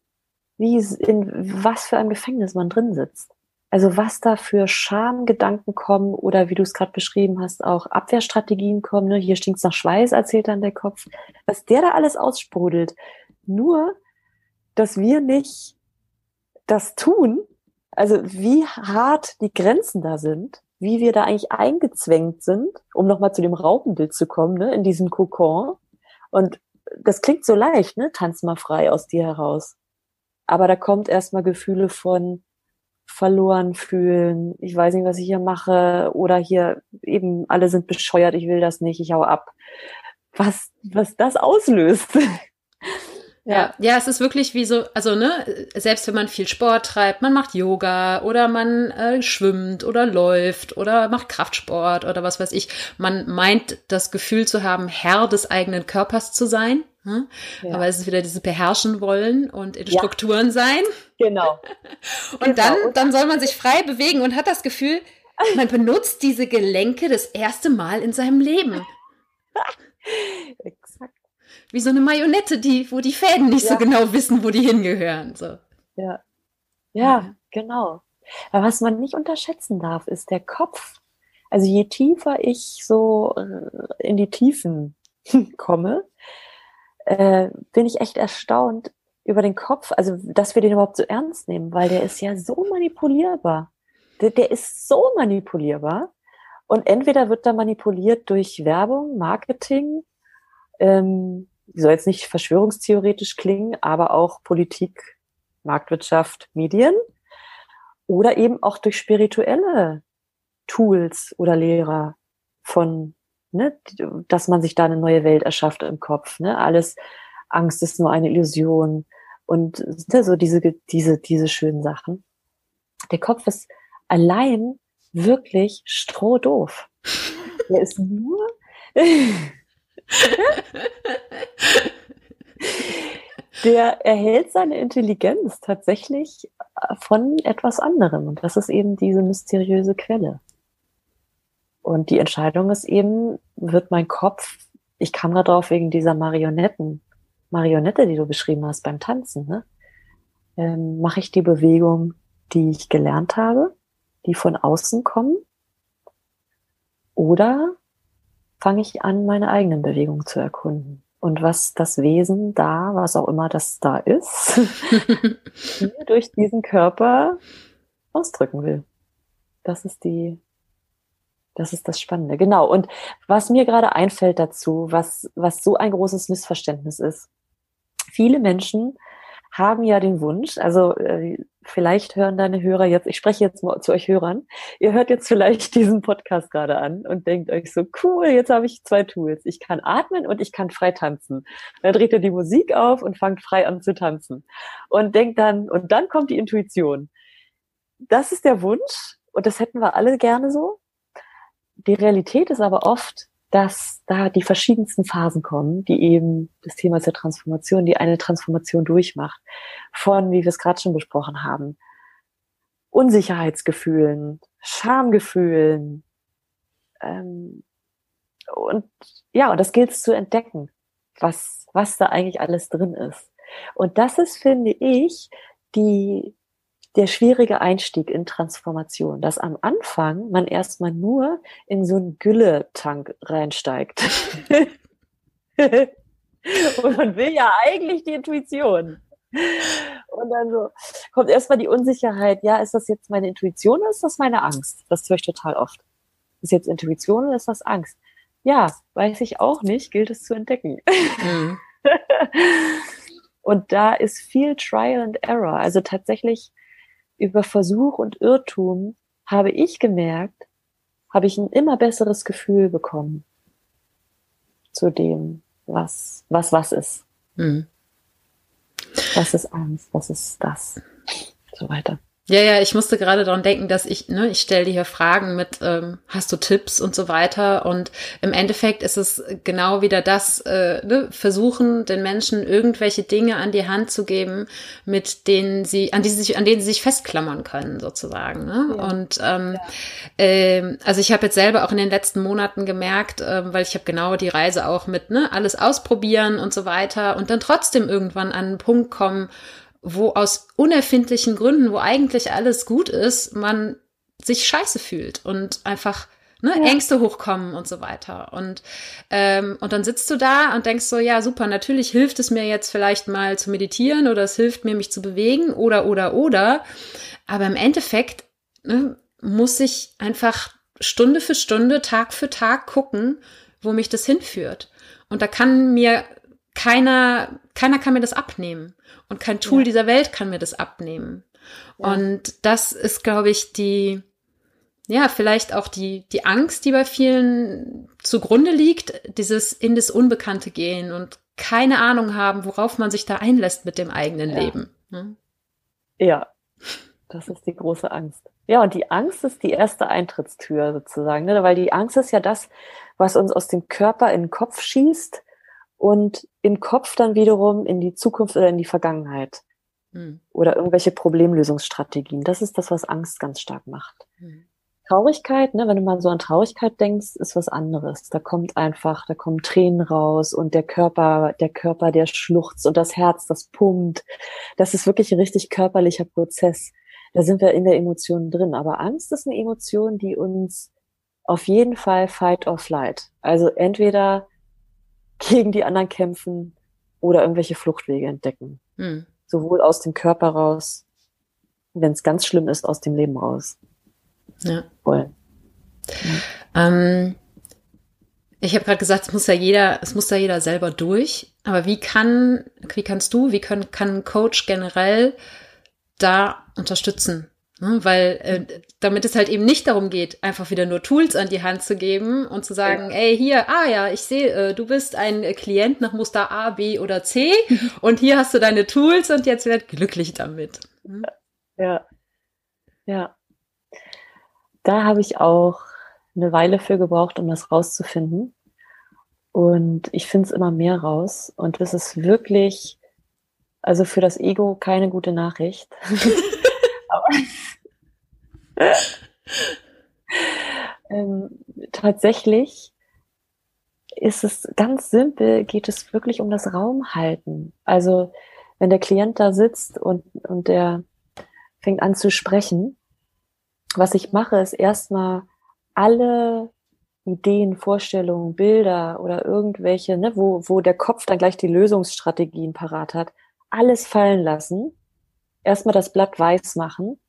wie in was für einem Gefängnis man drin sitzt. Also was da für Schamgedanken kommen oder wie du es gerade beschrieben hast, auch Abwehrstrategien kommen. Ne? Hier stinkt's nach Schweiß, erzählt dann der Kopf. Was der da alles aussprudelt. Nur, dass wir nicht das tun, also wie hart die Grenzen da sind, wie wir da eigentlich eingezwängt sind, um nochmal zu dem Raupenbild zu kommen, ne, in diesem Kokon. Und das klingt so leicht, ne? Tanz mal frei aus dir heraus. Aber da kommt erstmal Gefühle von verloren fühlen, ich weiß nicht, was ich hier mache, oder hier eben alle sind bescheuert, ich will das nicht, ich hau ab. Was, was das auslöst. Ja, ja, es ist wirklich wie so, also ne, selbst wenn man viel Sport treibt, man macht Yoga oder man äh, schwimmt oder läuft oder macht Kraftsport oder was weiß ich, man meint das Gefühl zu haben, Herr des eigenen Körpers zu sein. Hm? Ja. Aber es ist wieder dieses Beherrschen wollen und in ja. Strukturen sein. Genau. und genau. dann, dann soll man sich frei bewegen und hat das Gefühl, man benutzt diese Gelenke das erste Mal in seinem Leben. Wie so eine Marionette, die, wo die Fäden nicht ja. so genau wissen, wo die hingehören. So. Ja. ja, genau. Aber was man nicht unterschätzen darf, ist der Kopf. Also je tiefer ich so äh, in die Tiefen komme, äh, bin ich echt erstaunt über den Kopf, also dass wir den überhaupt so ernst nehmen, weil der ist ja so manipulierbar. Der, der ist so manipulierbar. Und entweder wird da manipuliert durch Werbung, Marketing, ähm, soll jetzt nicht verschwörungstheoretisch klingen, aber auch Politik, Marktwirtschaft, Medien oder eben auch durch spirituelle Tools oder Lehrer von ne, dass man sich da eine neue Welt erschafft im Kopf. Ne? Alles Angst ist nur eine Illusion und ne, so diese, diese, diese schönen Sachen. Der Kopf ist allein wirklich strohdoof. Der ist nur der erhält seine Intelligenz tatsächlich von etwas anderem. Und das ist eben diese mysteriöse Quelle. Und die Entscheidung ist eben, wird mein Kopf, ich kam da drauf wegen dieser Marionetten, Marionette, die du beschrieben hast beim Tanzen, ne? Ähm, Mache ich die Bewegung, die ich gelernt habe, die von außen kommen? Oder fange ich an, meine eigenen Bewegungen zu erkunden. Und was das Wesen da, was auch immer das da ist, durch diesen Körper ausdrücken will. Das ist die, das ist das Spannende. Genau. Und was mir gerade einfällt dazu, was, was so ein großes Missverständnis ist. Viele Menschen haben ja den Wunsch, also äh, vielleicht hören deine Hörer jetzt, ich spreche jetzt mal zu euch Hörern, ihr hört jetzt vielleicht diesen Podcast gerade an und denkt euch so, cool, jetzt habe ich zwei Tools. Ich kann atmen und ich kann frei tanzen. Dann dreht ihr die Musik auf und fangt frei an zu tanzen. Und denkt dann, und dann kommt die Intuition. Das ist der Wunsch und das hätten wir alle gerne so. Die Realität ist aber oft, dass da die verschiedensten Phasen kommen, die eben das Thema der Transformation, die eine Transformation durchmacht. Von, wie wir es gerade schon besprochen haben, Unsicherheitsgefühlen, Schamgefühlen. Ähm, und ja, und das gilt es zu entdecken, was, was da eigentlich alles drin ist. Und das ist, finde ich, die, der schwierige Einstieg in Transformation, dass am Anfang man erstmal nur in so einen Gülle-Tank reinsteigt. Und man will ja eigentlich die Intuition. Und dann so kommt erstmal die Unsicherheit, ja, ist das jetzt meine Intuition oder ist das meine Angst? Das höre ich total oft. Ist jetzt Intuition oder ist das Angst? Ja, weiß ich auch nicht, gilt es zu entdecken. Mhm. Und da ist viel Trial and Error. Also tatsächlich über Versuch und Irrtum habe ich gemerkt, habe ich ein immer besseres Gefühl bekommen zu dem, was was, was ist. Mhm. Was ist Angst? Was ist das? So weiter. Ja, ja, ich musste gerade daran denken, dass ich, ne, ich stelle dir hier Fragen mit, ähm, hast du Tipps und so weiter. Und im Endeffekt ist es genau wieder das, äh, ne, versuchen, den Menschen irgendwelche Dinge an die Hand zu geben, mit denen sie, an die sie sich, an denen sie sich festklammern können, sozusagen. Ne? Ja. Und ähm, ja. äh, also ich habe jetzt selber auch in den letzten Monaten gemerkt, äh, weil ich habe genau die Reise auch mit, ne, alles ausprobieren und so weiter und dann trotzdem irgendwann an einen Punkt kommen, wo aus unerfindlichen Gründen, wo eigentlich alles gut ist, man sich scheiße fühlt und einfach ne, ja. Ängste hochkommen und so weiter. Und, ähm, und dann sitzt du da und denkst so, ja, super, natürlich hilft es mir jetzt vielleicht mal zu meditieren oder es hilft mir, mich zu bewegen oder, oder, oder. Aber im Endeffekt ne, muss ich einfach Stunde für Stunde, Tag für Tag gucken, wo mich das hinführt. Und da kann mir keiner, keiner kann mir das abnehmen. Und kein Tool ja. dieser Welt kann mir das abnehmen. Ja. Und das ist, glaube ich, die, ja, vielleicht auch die, die Angst, die bei vielen zugrunde liegt, dieses in das Unbekannte gehen und keine Ahnung haben, worauf man sich da einlässt mit dem eigenen ja. Leben. Ne? Ja, das ist die große Angst. Ja, und die Angst ist die erste Eintrittstür sozusagen, ne? weil die Angst ist ja das, was uns aus dem Körper in den Kopf schießt und im Kopf dann wiederum in die Zukunft oder in die Vergangenheit. Hm. Oder irgendwelche Problemlösungsstrategien. Das ist das, was Angst ganz stark macht. Hm. Traurigkeit, ne, wenn du mal so an Traurigkeit denkst, ist was anderes. Da kommt einfach, da kommen Tränen raus und der Körper, der Körper, der schluchzt und das Herz, das pumpt. Das ist wirklich ein richtig körperlicher Prozess. Da sind wir in der Emotion drin. Aber Angst ist eine Emotion, die uns auf jeden Fall fight or flight. Also entweder gegen die anderen kämpfen oder irgendwelche Fluchtwege entdecken. Hm. Sowohl aus dem Körper raus, wenn es ganz schlimm ist, aus dem Leben raus. Ja. Wollen. Ja. Ähm, ich habe gerade gesagt, es muss ja jeder, es muss ja jeder selber durch. Aber wie kann, wie kannst du, wie kann, kann ein Coach generell da unterstützen? Ne, weil äh, damit es halt eben nicht darum geht, einfach wieder nur Tools an die Hand zu geben und zu sagen, ja. ey, hier, ah ja, ich sehe, äh, du bist ein Klient nach Muster A, B oder C und hier hast du deine Tools und jetzt werd glücklich damit. Hm? Ja, ja. Da habe ich auch eine Weile für gebraucht, um das rauszufinden. Und ich finde es immer mehr raus. Und das ist wirklich, also für das Ego keine gute Nachricht. ähm, tatsächlich ist es ganz simpel, geht es wirklich um das Raumhalten. Also wenn der Klient da sitzt und, und der fängt an zu sprechen, was ich mache, ist erstmal alle Ideen, Vorstellungen, Bilder oder irgendwelche, ne, wo, wo der Kopf dann gleich die Lösungsstrategien parat hat, alles fallen lassen, erstmal das Blatt weiß machen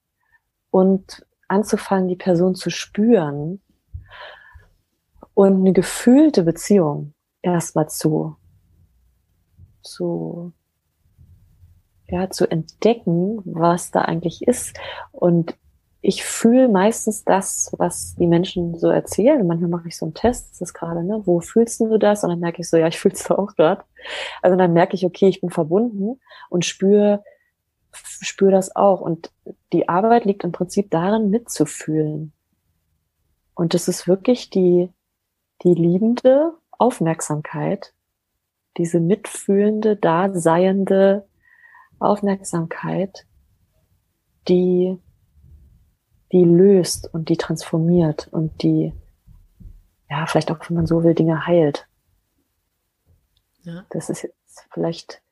und anzufangen, die Person zu spüren und eine gefühlte Beziehung erstmal zu, zu, ja, zu entdecken, was da eigentlich ist. Und ich fühle meistens das, was die Menschen so erzählen. Und manchmal mache ich so einen Test, das ist gerade, ne, wo fühlst du das? Und dann merke ich so, ja, ich fühle es auch gerade. Also dann merke ich, okay, ich bin verbunden und spüre, spüre das auch. Und die Arbeit liegt im Prinzip darin, mitzufühlen. Und das ist wirklich die, die liebende Aufmerksamkeit, diese mitfühlende, daseiende Aufmerksamkeit, die die löst und die transformiert und die, ja, vielleicht auch, wenn man so will, Dinge heilt. Ja. Das ist jetzt vielleicht,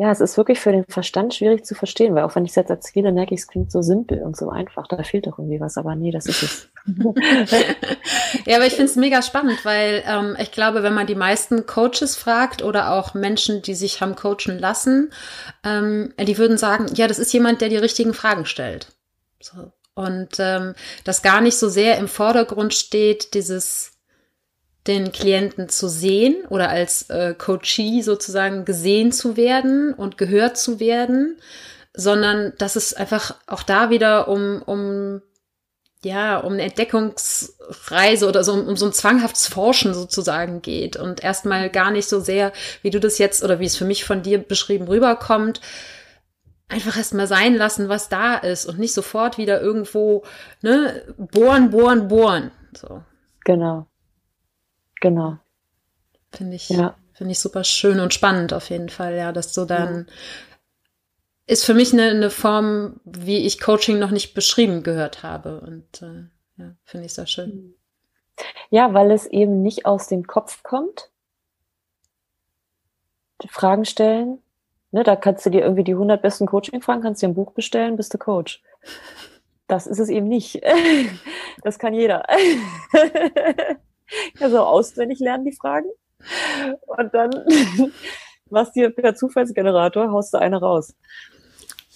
ja, es ist wirklich für den Verstand schwierig zu verstehen, weil auch wenn ich es jetzt erzähle, merke ich, es klingt so simpel und so einfach. Da fehlt doch irgendwie was, aber nee, das ist es. ja, aber ich finde es mega spannend, weil ähm, ich glaube, wenn man die meisten Coaches fragt oder auch Menschen, die sich haben coachen lassen, ähm, die würden sagen, ja, das ist jemand, der die richtigen Fragen stellt. So. Und ähm, das gar nicht so sehr im Vordergrund steht, dieses den Klienten zu sehen oder als äh, Coachee sozusagen gesehen zu werden und gehört zu werden, sondern dass es einfach auch da wieder um, um ja, um eine Entdeckungsreise oder so, um so ein zwanghaftes Forschen sozusagen geht und erstmal gar nicht so sehr, wie du das jetzt oder wie es für mich von dir beschrieben rüberkommt, einfach erstmal sein lassen, was da ist und nicht sofort wieder irgendwo, ne, bohren, bohren, bohren. So. Genau. Genau. Finde ich, ja. finde ich super schön und spannend auf jeden Fall, ja, dass du dann, ja. ist für mich eine, eine Form, wie ich Coaching noch nicht beschrieben gehört habe und, äh, ja, finde ich sehr schön. Ja, weil es eben nicht aus dem Kopf kommt. Fragen stellen, Ne, da kannst du dir irgendwie die 100 besten Coaching-Fragen, kannst dir ein Buch bestellen, bist du Coach. Das ist es eben nicht. Das kann jeder. Also auswendig lernen die Fragen. Und dann machst dir per Zufallsgenerator, haust du eine raus.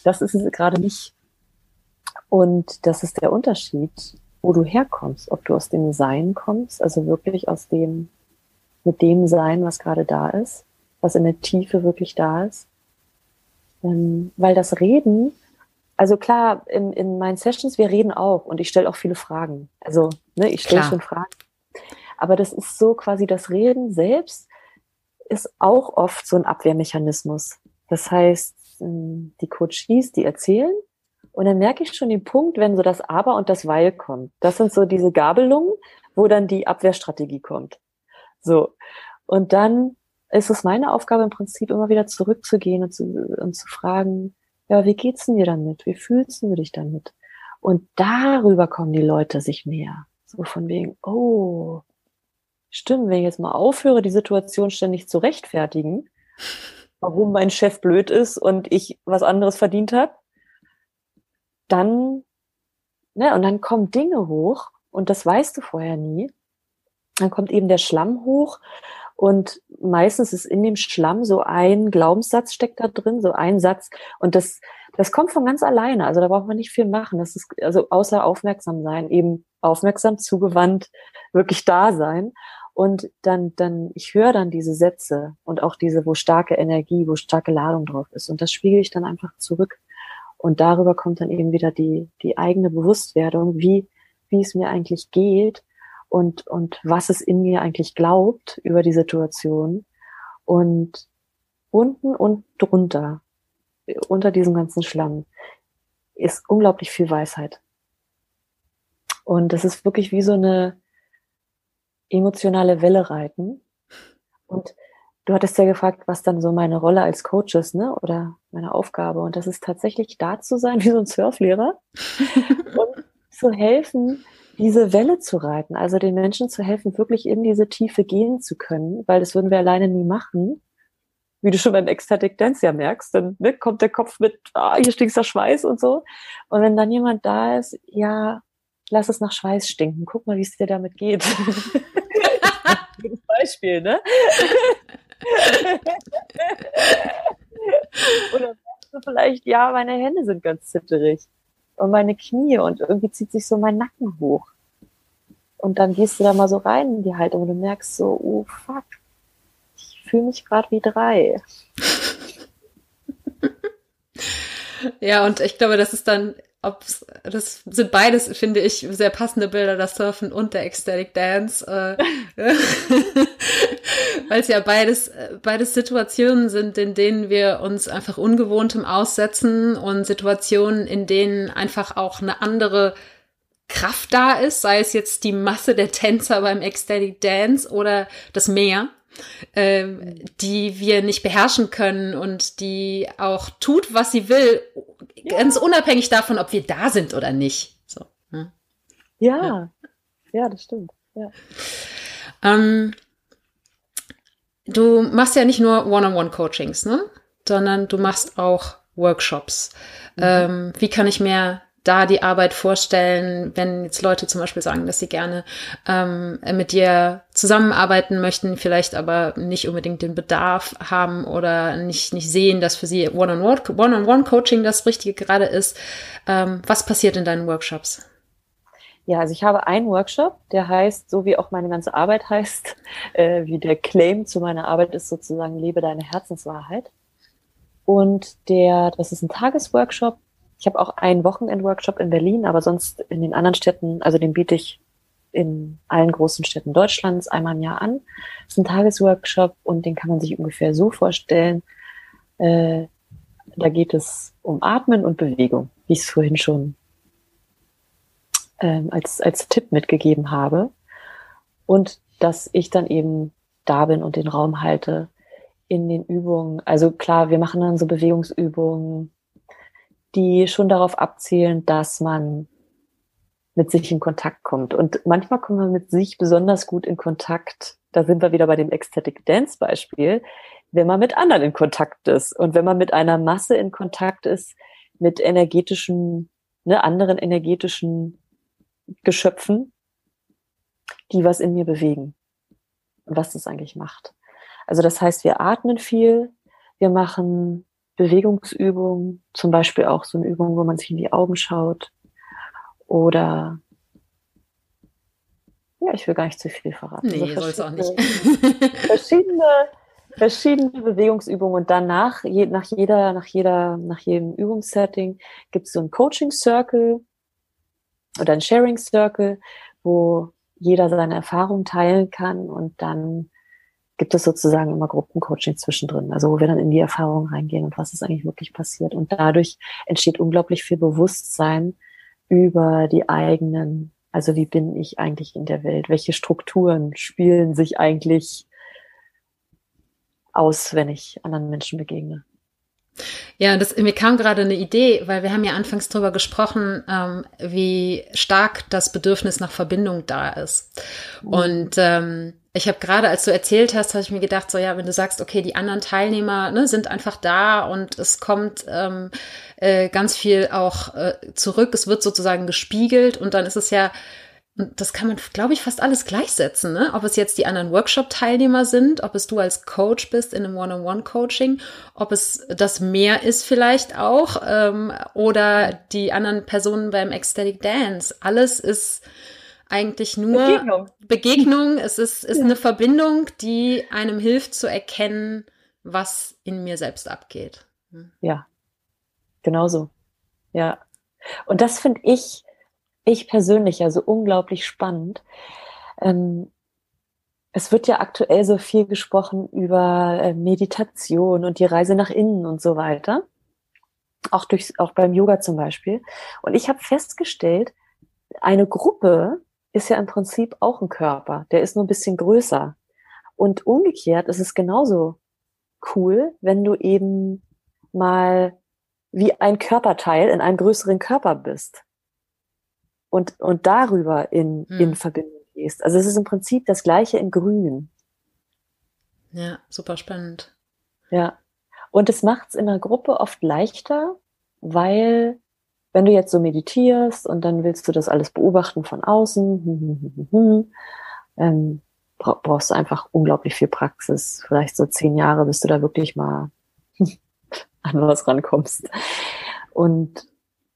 Das ist es gerade nicht. Und das ist der Unterschied, wo du herkommst. Ob du aus dem Sein kommst, also wirklich aus dem, mit dem Sein, was gerade da ist, was in der Tiefe wirklich da ist, ähm, weil das Reden, also klar, in, in meinen Sessions, wir reden auch und ich stelle auch viele Fragen. Also, ne, ich stelle schon Fragen. Aber das ist so quasi das Reden selbst ist auch oft so ein Abwehrmechanismus. Das heißt, ähm, die Coaches, die erzählen und dann merke ich schon den Punkt, wenn so das Aber und das Weil kommt. Das sind so diese Gabelungen, wo dann die Abwehrstrategie kommt. So. Und dann ist es meine Aufgabe im Prinzip immer wieder zurückzugehen und zu, und zu fragen, ja, wie geht's denn dir damit? Wie fühlst du dich damit? Und darüber kommen die Leute sich näher. So von wegen, oh, stimmt, wenn ich jetzt mal aufhöre, die Situation ständig zu rechtfertigen, warum mein Chef blöd ist und ich was anderes verdient habe, dann, ne, und dann kommen Dinge hoch und das weißt du vorher nie. Dann kommt eben der Schlamm hoch und meistens ist in dem Schlamm so ein Glaubenssatz steckt da drin, so ein Satz. Und das, das kommt von ganz alleine. Also da braucht man nicht viel machen. Das ist, also außer aufmerksam sein, eben aufmerksam zugewandt, wirklich da sein. Und dann, dann, ich höre dann diese Sätze und auch diese, wo starke Energie, wo starke Ladung drauf ist. Und das spiegel ich dann einfach zurück. Und darüber kommt dann eben wieder die, die eigene Bewusstwerdung, wie, wie es mir eigentlich geht und, und was es in mir eigentlich glaubt über die Situation. Und unten und drunter, unter diesem ganzen Schlamm, ist unglaublich viel Weisheit. Und das ist wirklich wie so eine emotionale Welle reiten. Und du hattest ja gefragt, was dann so meine Rolle als Coach ist, ne? Oder meine Aufgabe. Und das ist tatsächlich da zu sein wie so ein Surflehrer und zu helfen, diese Welle zu reiten, also den Menschen zu helfen, wirklich in diese Tiefe gehen zu können, weil das würden wir alleine nie machen. Wie du schon beim Ecstatic Dance ja merkst, dann ne, kommt der Kopf mit, ah, hier stinkt der Schweiß und so. Und wenn dann jemand da ist, ja, lass es nach Schweiß stinken, guck mal, wie es dir damit geht. Gutes Beispiel, ne? Oder sagst du vielleicht, ja, meine Hände sind ganz zitterig und meine Knie und irgendwie zieht sich so mein Nacken hoch. Und dann gehst du da mal so rein in die Haltung und du merkst so, oh fuck, ich fühle mich gerade wie drei. Ja, und ich glaube, das ist dann, ob's, das sind beides, finde ich, sehr passende Bilder, das Surfen und der Ecstatic Dance, äh, weil es ja beides, beides Situationen sind, in denen wir uns einfach Ungewohntem aussetzen und Situationen, in denen einfach auch eine andere Kraft da ist, sei es jetzt die Masse der Tänzer beim Ecstatic Dance oder das Meer, ähm, die wir nicht beherrschen können und die auch tut, was sie will, ja. ganz unabhängig davon, ob wir da sind oder nicht. So, ne? ja. ja, ja, das stimmt. Ja. Ähm, du machst ja nicht nur One-on-One-Coachings, ne? sondern du machst auch Workshops. Mhm. Ähm, wie kann ich mir da die Arbeit vorstellen, wenn jetzt Leute zum Beispiel sagen, dass sie gerne ähm, mit dir zusammenarbeiten möchten, vielleicht aber nicht unbedingt den Bedarf haben oder nicht, nicht sehen, dass für sie One-on-One-Coaching das Richtige gerade ist. Ähm, was passiert in deinen Workshops? Ja, also ich habe einen Workshop, der heißt, so wie auch meine ganze Arbeit heißt, äh, wie der Claim zu meiner Arbeit ist sozusagen, lebe deine Herzenswahrheit. Und der, das ist ein Tagesworkshop, ich habe auch einen Wochenend-Workshop in Berlin, aber sonst in den anderen Städten, also den biete ich in allen großen Städten Deutschlands einmal im Jahr an. Das ist ein Tagesworkshop und den kann man sich ungefähr so vorstellen. Äh, da geht es um Atmen und Bewegung, wie ich es vorhin schon ähm, als, als Tipp mitgegeben habe. Und dass ich dann eben da bin und den Raum halte in den Übungen. Also klar, wir machen dann so Bewegungsübungen, die schon darauf abzielen, dass man mit sich in Kontakt kommt. Und manchmal kommt man mit sich besonders gut in Kontakt. Da sind wir wieder bei dem Ecstatic Dance Beispiel, wenn man mit anderen in Kontakt ist und wenn man mit einer Masse in Kontakt ist, mit energetischen, ne, anderen energetischen Geschöpfen, die was in mir bewegen und was das eigentlich macht. Also das heißt, wir atmen viel, wir machen Bewegungsübungen, zum Beispiel auch so eine Übung, wo man sich in die Augen schaut. Oder ja, ich will gar nicht zu viel verraten. Nee, also soll es auch nicht. verschiedene, verschiedene Bewegungsübungen und danach, je, nach jeder, nach jeder, nach jedem Übungssetting gibt es so ein Coaching Circle oder ein Sharing Circle, wo jeder seine Erfahrungen teilen kann und dann gibt es sozusagen immer Gruppencoaching zwischendrin, also wo wir dann in die Erfahrung reingehen und was ist eigentlich wirklich passiert. Und dadurch entsteht unglaublich viel Bewusstsein über die eigenen, also wie bin ich eigentlich in der Welt? Welche Strukturen spielen sich eigentlich aus, wenn ich anderen Menschen begegne? Ja, das, mir kam gerade eine Idee, weil wir haben ja anfangs darüber gesprochen, ähm, wie stark das Bedürfnis nach Verbindung da ist. Mhm. Und ähm, ich habe gerade, als du erzählt hast, habe ich mir gedacht, so ja, wenn du sagst, okay, die anderen Teilnehmer ne, sind einfach da und es kommt ähm, äh, ganz viel auch äh, zurück, es wird sozusagen gespiegelt und dann ist es ja das kann man, glaube ich, fast alles gleichsetzen, ne? Ob es jetzt die anderen Workshop-Teilnehmer sind, ob es du als Coach bist in einem One-on-One-Coaching, ob es das mehr ist vielleicht auch, ähm, oder die anderen Personen beim Ecstatic Dance. Alles ist eigentlich nur Begegnung. Begegnung. Es ist, ist ja. eine Verbindung, die einem hilft zu erkennen, was in mir selbst abgeht. Hm. Ja, genauso. Ja. Und das finde ich ich persönlich ja so unglaublich spannend. Ähm, es wird ja aktuell so viel gesprochen über äh, Meditation und die Reise nach innen und so weiter. Auch durch, auch beim Yoga zum Beispiel. Und ich habe festgestellt, eine Gruppe ist ja im Prinzip auch ein Körper. Der ist nur ein bisschen größer. Und umgekehrt ist es genauso cool, wenn du eben mal wie ein Körperteil in einem größeren Körper bist und, und darüber in, hm. in Verbindung gehst. Also es ist im Prinzip das Gleiche in Grün. Ja, super spannend. Ja. Und es macht es in der Gruppe oft leichter, weil wenn du jetzt so meditierst und dann willst du das alles beobachten von außen, hm, hm, hm, ähm, brauchst du einfach unglaublich viel Praxis. Vielleicht so zehn Jahre, bis du da wirklich mal an was rankommst. Und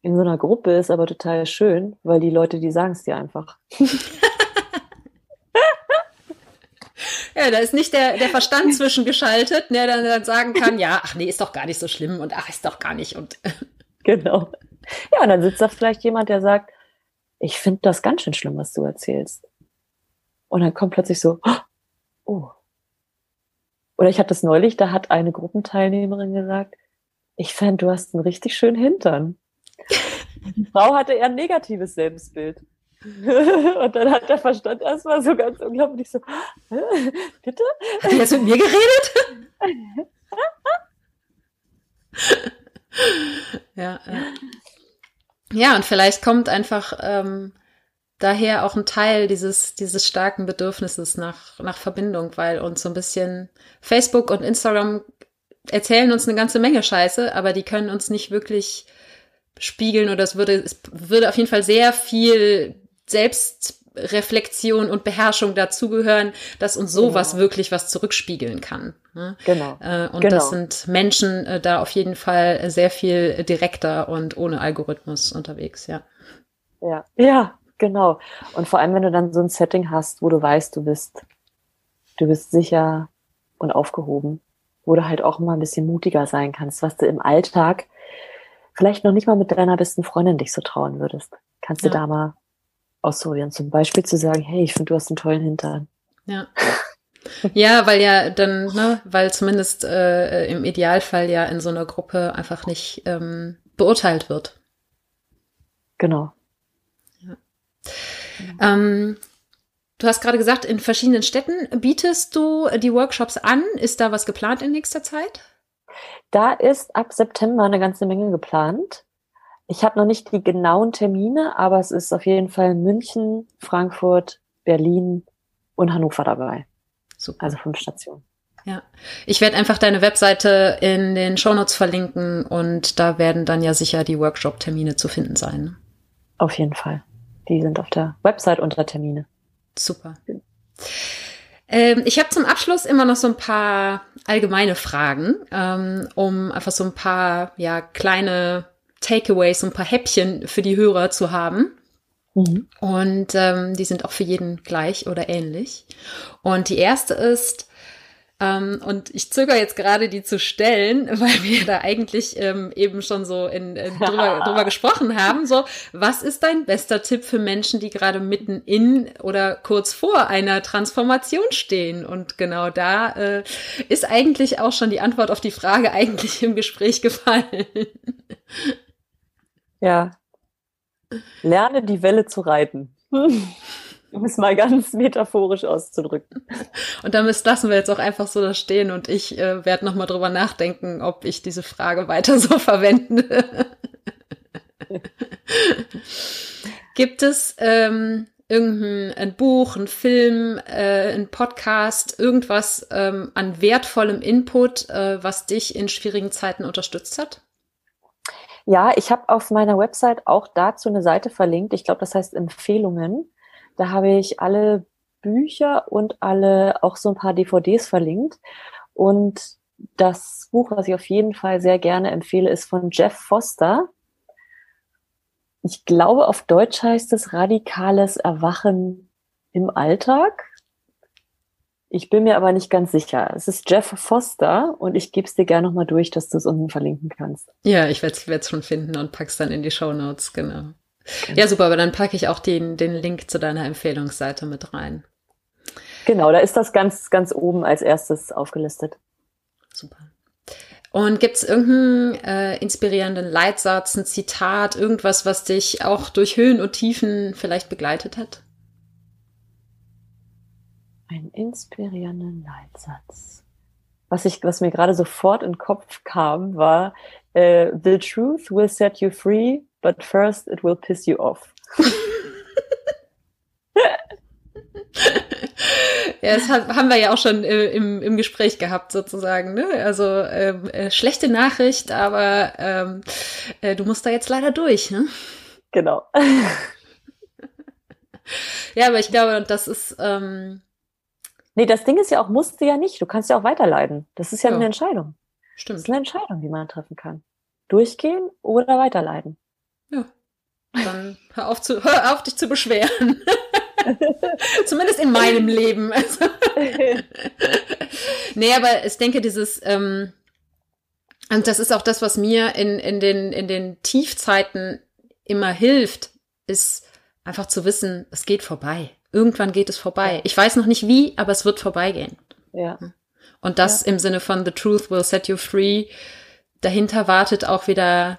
in so einer Gruppe ist aber total schön, weil die Leute, die sagen es dir einfach. Ja, da ist nicht der, der Verstand zwischengeschaltet, der dann, dann sagen kann, ja, ach nee, ist doch gar nicht so schlimm und ach, ist doch gar nicht. Und genau. Ja, und dann sitzt da vielleicht jemand, der sagt, ich finde das ganz schön schlimm, was du erzählst. Und dann kommt plötzlich so, oh. Oder ich hatte es neulich, da hat eine Gruppenteilnehmerin gesagt, ich fände, du hast einen richtig schönen Hintern. Die Frau hatte eher ein negatives Selbstbild. Und dann hat der Verstand erstmal so ganz unglaublich so, bitte? Hat die jetzt mit mir geredet? ja, ja. Ja, und vielleicht kommt einfach ähm, daher auch ein Teil dieses, dieses starken Bedürfnisses nach, nach Verbindung, weil uns so ein bisschen Facebook und Instagram erzählen uns eine ganze Menge Scheiße, aber die können uns nicht wirklich spiegeln oder es würde, es würde auf jeden Fall sehr viel Selbstreflexion und Beherrschung dazugehören, dass uns sowas genau. wirklich was zurückspiegeln kann. Ne? Genau. Äh, und genau. das sind Menschen äh, da auf jeden Fall sehr viel direkter und ohne Algorithmus unterwegs, ja. Ja, ja, genau. Und vor allem, wenn du dann so ein Setting hast, wo du weißt, du bist, du bist sicher und aufgehoben, wo du halt auch mal ein bisschen mutiger sein kannst, was du im Alltag vielleicht noch nicht mal mit deiner besten Freundin dich so trauen würdest. Kannst ja. du da mal ausprobieren. Zum Beispiel zu sagen, hey, ich finde, du hast einen tollen Hintern. Ja. Ja, weil ja dann, ne, weil zumindest äh, im Idealfall ja in so einer Gruppe einfach nicht ähm, beurteilt wird. Genau. Ja. Ähm, du hast gerade gesagt, in verschiedenen Städten bietest du die Workshops an. Ist da was geplant in nächster Zeit? Da ist ab September eine ganze Menge geplant. Ich habe noch nicht die genauen Termine, aber es ist auf jeden Fall München, Frankfurt, Berlin und Hannover dabei. Super. Also fünf Stationen. Ja, ich werde einfach deine Webseite in den Shownotes verlinken und da werden dann ja sicher die Workshop-Termine zu finden sein. Auf jeden Fall. Die sind auf der Website unter Termine. Super. Ähm, ich habe zum Abschluss immer noch so ein paar allgemeine Fragen, ähm, um einfach so ein paar ja kleine Takeaways, ein paar Häppchen für die Hörer zu haben. Mhm. Und ähm, die sind auch für jeden gleich oder ähnlich. Und die erste ist, ähm, und ich zögere jetzt gerade, die zu stellen, weil wir da eigentlich ähm, eben schon so in, in drüber, drüber gesprochen haben. So, was ist dein bester Tipp für Menschen, die gerade mitten in oder kurz vor einer Transformation stehen? Und genau da äh, ist eigentlich auch schon die Antwort auf die Frage eigentlich im Gespräch gefallen. Ja. Lerne die Welle zu reiten. Um es mal ganz metaphorisch auszudrücken. Und damit lassen wir jetzt auch einfach so da stehen und ich äh, werde nochmal drüber nachdenken, ob ich diese Frage weiter so verwende. Gibt es ähm, irgendein ein Buch, ein Film, äh, ein Podcast, irgendwas ähm, an wertvollem Input, äh, was dich in schwierigen Zeiten unterstützt hat? Ja, ich habe auf meiner Website auch dazu eine Seite verlinkt. Ich glaube, das heißt Empfehlungen. Da habe ich alle Bücher und alle auch so ein paar DVDs verlinkt. Und das Buch, was ich auf jeden Fall sehr gerne empfehle, ist von Jeff Foster. Ich glaube, auf Deutsch heißt es radikales Erwachen im Alltag. Ich bin mir aber nicht ganz sicher. Es ist Jeff Foster und ich gebe es dir gerne nochmal durch, dass du es unten verlinken kannst. Ja, ich werde es schon finden und pack's dann in die Show Notes, genau. Ja, super, aber dann packe ich auch den, den Link zu deiner Empfehlungsseite mit rein. Genau, da ist das ganz, ganz oben als erstes aufgelistet. Super. Und gibt es irgendeinen äh, inspirierenden Leitsatz, ein Zitat, irgendwas, was dich auch durch Höhen und Tiefen vielleicht begleitet hat? Ein inspirierenden Leitsatz. Was ich, was mir gerade sofort in den Kopf kam, war äh, The truth will set you free, but first it will piss you off. Ja, das haben wir ja auch schon äh, im, im Gespräch gehabt, sozusagen. Ne? Also ähm, äh, schlechte Nachricht, aber ähm, äh, du musst da jetzt leider durch. Ne? Genau. ja, aber ich glaube, das ist ähm, Nee, das Ding ist ja auch, musst du ja nicht. Du kannst ja auch weiterleiden. Das ist ja, ja. eine Entscheidung. Stimmt. Das ist eine Entscheidung, die man treffen kann. Durchgehen oder weiterleiden. Ja. Dann hör auf, zu, hör auf dich zu beschweren. Zumindest in meinem Leben. Also. nee, aber ich denke, dieses, ähm, und das ist auch das, was mir in, in, den, in den Tiefzeiten immer hilft, ist einfach zu wissen, es geht vorbei. Irgendwann geht es vorbei. Ich weiß noch nicht wie, aber es wird vorbeigehen. Ja. Und das ja. im Sinne von The Truth will set you free. Dahinter wartet auch wieder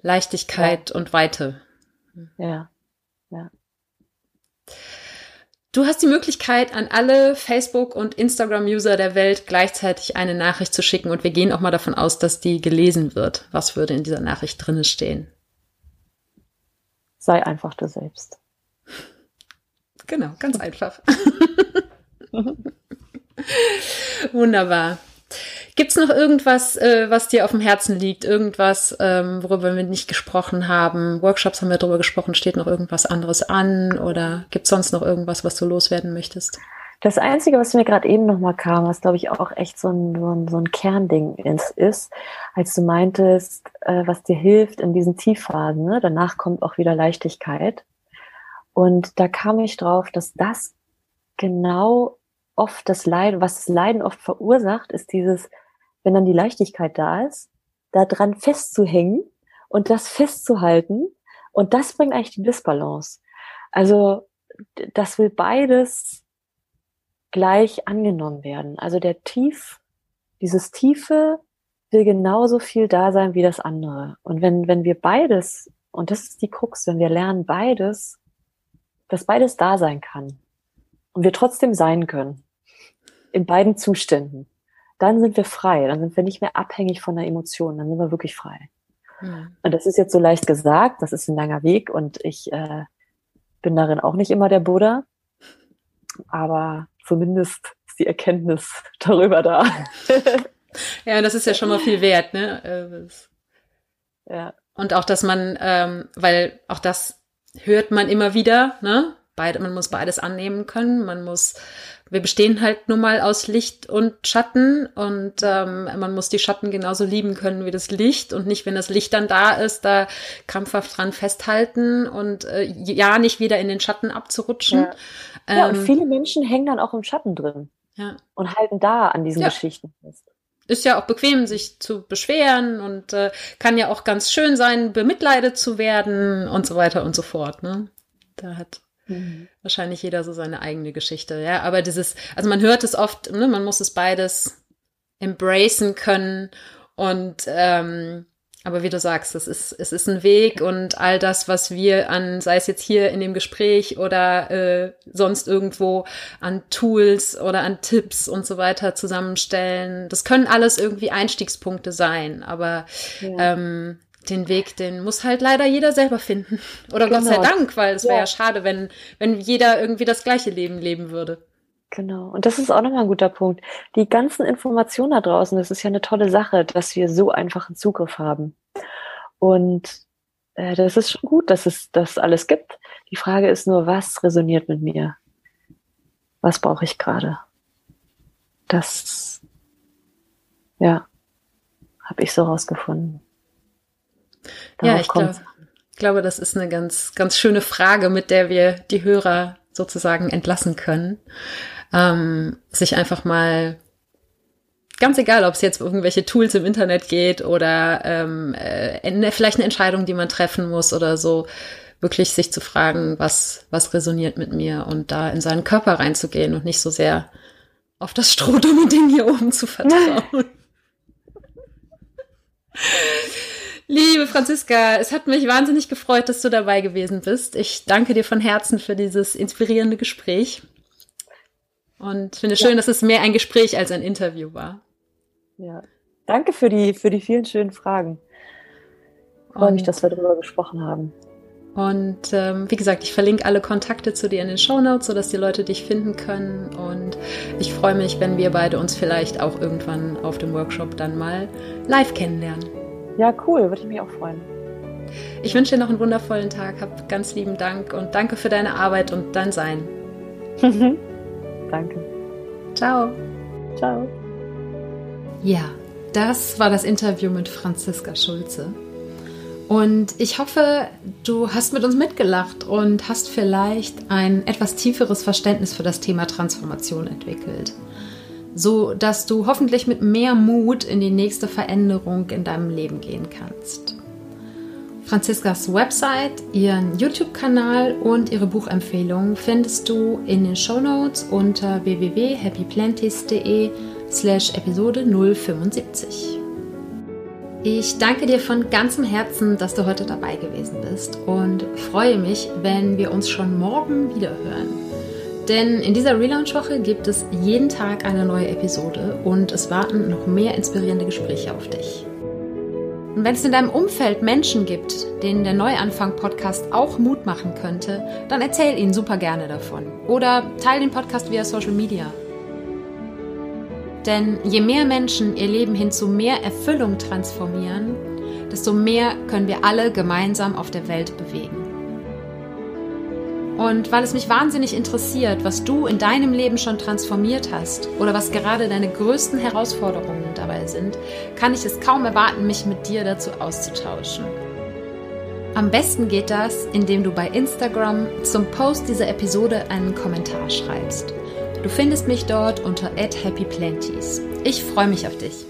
Leichtigkeit ja. und Weite. Ja. Ja. Du hast die Möglichkeit, an alle Facebook- und Instagram-User der Welt gleichzeitig eine Nachricht zu schicken und wir gehen auch mal davon aus, dass die gelesen wird. Was würde in dieser Nachricht drinne stehen? Sei einfach du selbst. Genau, ganz einfach. Wunderbar. Gibt es noch irgendwas, äh, was dir auf dem Herzen liegt? Irgendwas, ähm, worüber wir nicht gesprochen haben? Workshops haben wir darüber gesprochen. Steht noch irgendwas anderes an? Oder gibt es sonst noch irgendwas, was du loswerden möchtest? Das Einzige, was mir gerade eben nochmal kam, was glaube ich auch echt so ein, so ein, so ein Kernding ist, ist, als du meintest, äh, was dir hilft in diesen Tiefphasen, ne? danach kommt auch wieder Leichtigkeit. Und da kam ich drauf, dass das genau oft das Leiden, was das Leiden oft verursacht, ist dieses, wenn dann die Leichtigkeit da ist, da dran festzuhängen und das festzuhalten. Und das bringt eigentlich die Disbalance. Also, das will beides gleich angenommen werden. Also der Tief, dieses Tiefe will genauso viel da sein wie das andere. Und wenn, wenn wir beides, und das ist die Krux, wenn wir lernen beides, dass beides da sein kann und wir trotzdem sein können, in beiden Zuständen, dann sind wir frei, dann sind wir nicht mehr abhängig von der Emotion, dann sind wir wirklich frei. Mhm. Und das ist jetzt so leicht gesagt, das ist ein langer Weg und ich äh, bin darin auch nicht immer der Buddha, aber zumindest ist die Erkenntnis darüber da. ja, das ist ja schon mal viel wert, ne? Äh, ja. Und auch, dass man, ähm, weil auch das hört man immer wieder, ne? Beide, man muss beides annehmen können. Man muss, wir bestehen halt nun mal aus Licht und Schatten und ähm, man muss die Schatten genauso lieben können wie das Licht und nicht, wenn das Licht dann da ist, da krampfhaft dran festhalten und äh, ja nicht wieder in den Schatten abzurutschen. Ja. Ähm, ja, und ähm, viele Menschen hängen dann auch im Schatten drin. Ja. Und halten da an diesen ja. Geschichten fest ist ja auch bequem, sich zu beschweren und äh, kann ja auch ganz schön sein, bemitleidet zu werden und so weiter und so fort. Ne? Da hat Mhm. Wahrscheinlich jeder so seine eigene Geschichte, ja. Aber dieses, also man hört es oft, ne, man muss es beides embracen können und ähm, aber wie du sagst, es ist, es ist ein Weg und all das, was wir an, sei es jetzt hier in dem Gespräch oder äh, sonst irgendwo an Tools oder an Tipps und so weiter zusammenstellen, das können alles irgendwie Einstiegspunkte sein. Aber ja. ähm, den Weg, den muss halt leider jeder selber finden. Oder genau. Gott sei genau. Dank, weil es wäre ja. ja schade, wenn, wenn jeder irgendwie das gleiche Leben leben würde. Genau. Und das ist auch nochmal ein guter Punkt. Die ganzen Informationen da draußen, das ist ja eine tolle Sache, dass wir so einfachen Zugriff haben. Und äh, das ist schon gut, dass es das alles gibt. Die Frage ist nur, was resoniert mit mir? Was brauche ich gerade? Das, ja, habe ich so rausgefunden. Darauf ja, ich glaube, glaube, das ist eine ganz, ganz schöne Frage, mit der wir die Hörer sozusagen entlassen können. Ähm, sich einfach mal ganz egal, ob es jetzt irgendwelche Tools im Internet geht oder ähm, äh, vielleicht eine Entscheidung, die man treffen muss oder so, wirklich sich zu fragen, was, was resoniert mit mir und da in seinen Körper reinzugehen und nicht so sehr auf das strohdumme Ding hier oben zu vertrauen. Liebe Franziska, es hat mich wahnsinnig gefreut, dass du dabei gewesen bist. Ich danke dir von Herzen für dieses inspirierende Gespräch. Und finde es schön, ja. dass es mehr ein Gespräch als ein Interview war. Ja, danke für die, für die vielen schönen Fragen. Ich freue mich, dass wir darüber gesprochen haben. Und ähm, wie gesagt, ich verlinke alle Kontakte zu dir in den Show Notes, sodass die Leute dich finden können. Und ich freue mich, wenn wir beide uns vielleicht auch irgendwann auf dem Workshop dann mal live kennenlernen. Ja, cool, würde ich mich auch freuen. Ich wünsche dir noch einen wundervollen Tag, hab ganz lieben Dank und danke für deine Arbeit und dein Sein. danke. Ciao. Ciao. Ja, das war das Interview mit Franziska Schulze. Und ich hoffe, du hast mit uns mitgelacht und hast vielleicht ein etwas tieferes Verständnis für das Thema Transformation entwickelt. So dass du hoffentlich mit mehr Mut in die nächste Veränderung in deinem Leben gehen kannst. Franziskas Website, ihren YouTube-Kanal und ihre Buchempfehlungen findest du in den Show Notes unter www.happyplanties.de slash Episode 075. Ich danke dir von ganzem Herzen, dass du heute dabei gewesen bist und freue mich, wenn wir uns schon morgen wieder hören. Denn in dieser Relaunch-Woche gibt es jeden Tag eine neue Episode und es warten noch mehr inspirierende Gespräche auf dich. Und wenn es in deinem Umfeld Menschen gibt, denen der Neuanfang-Podcast auch Mut machen könnte, dann erzähl ihnen super gerne davon. Oder teile den Podcast via Social Media. Denn je mehr Menschen ihr Leben hin zu mehr Erfüllung transformieren, desto mehr können wir alle gemeinsam auf der Welt bewegen. Und weil es mich wahnsinnig interessiert, was du in deinem Leben schon transformiert hast oder was gerade deine größten Herausforderungen dabei sind, kann ich es kaum erwarten, mich mit dir dazu auszutauschen. Am besten geht das, indem du bei Instagram zum Post dieser Episode einen Kommentar schreibst. Du findest mich dort unter @happyplanties. Ich freue mich auf dich.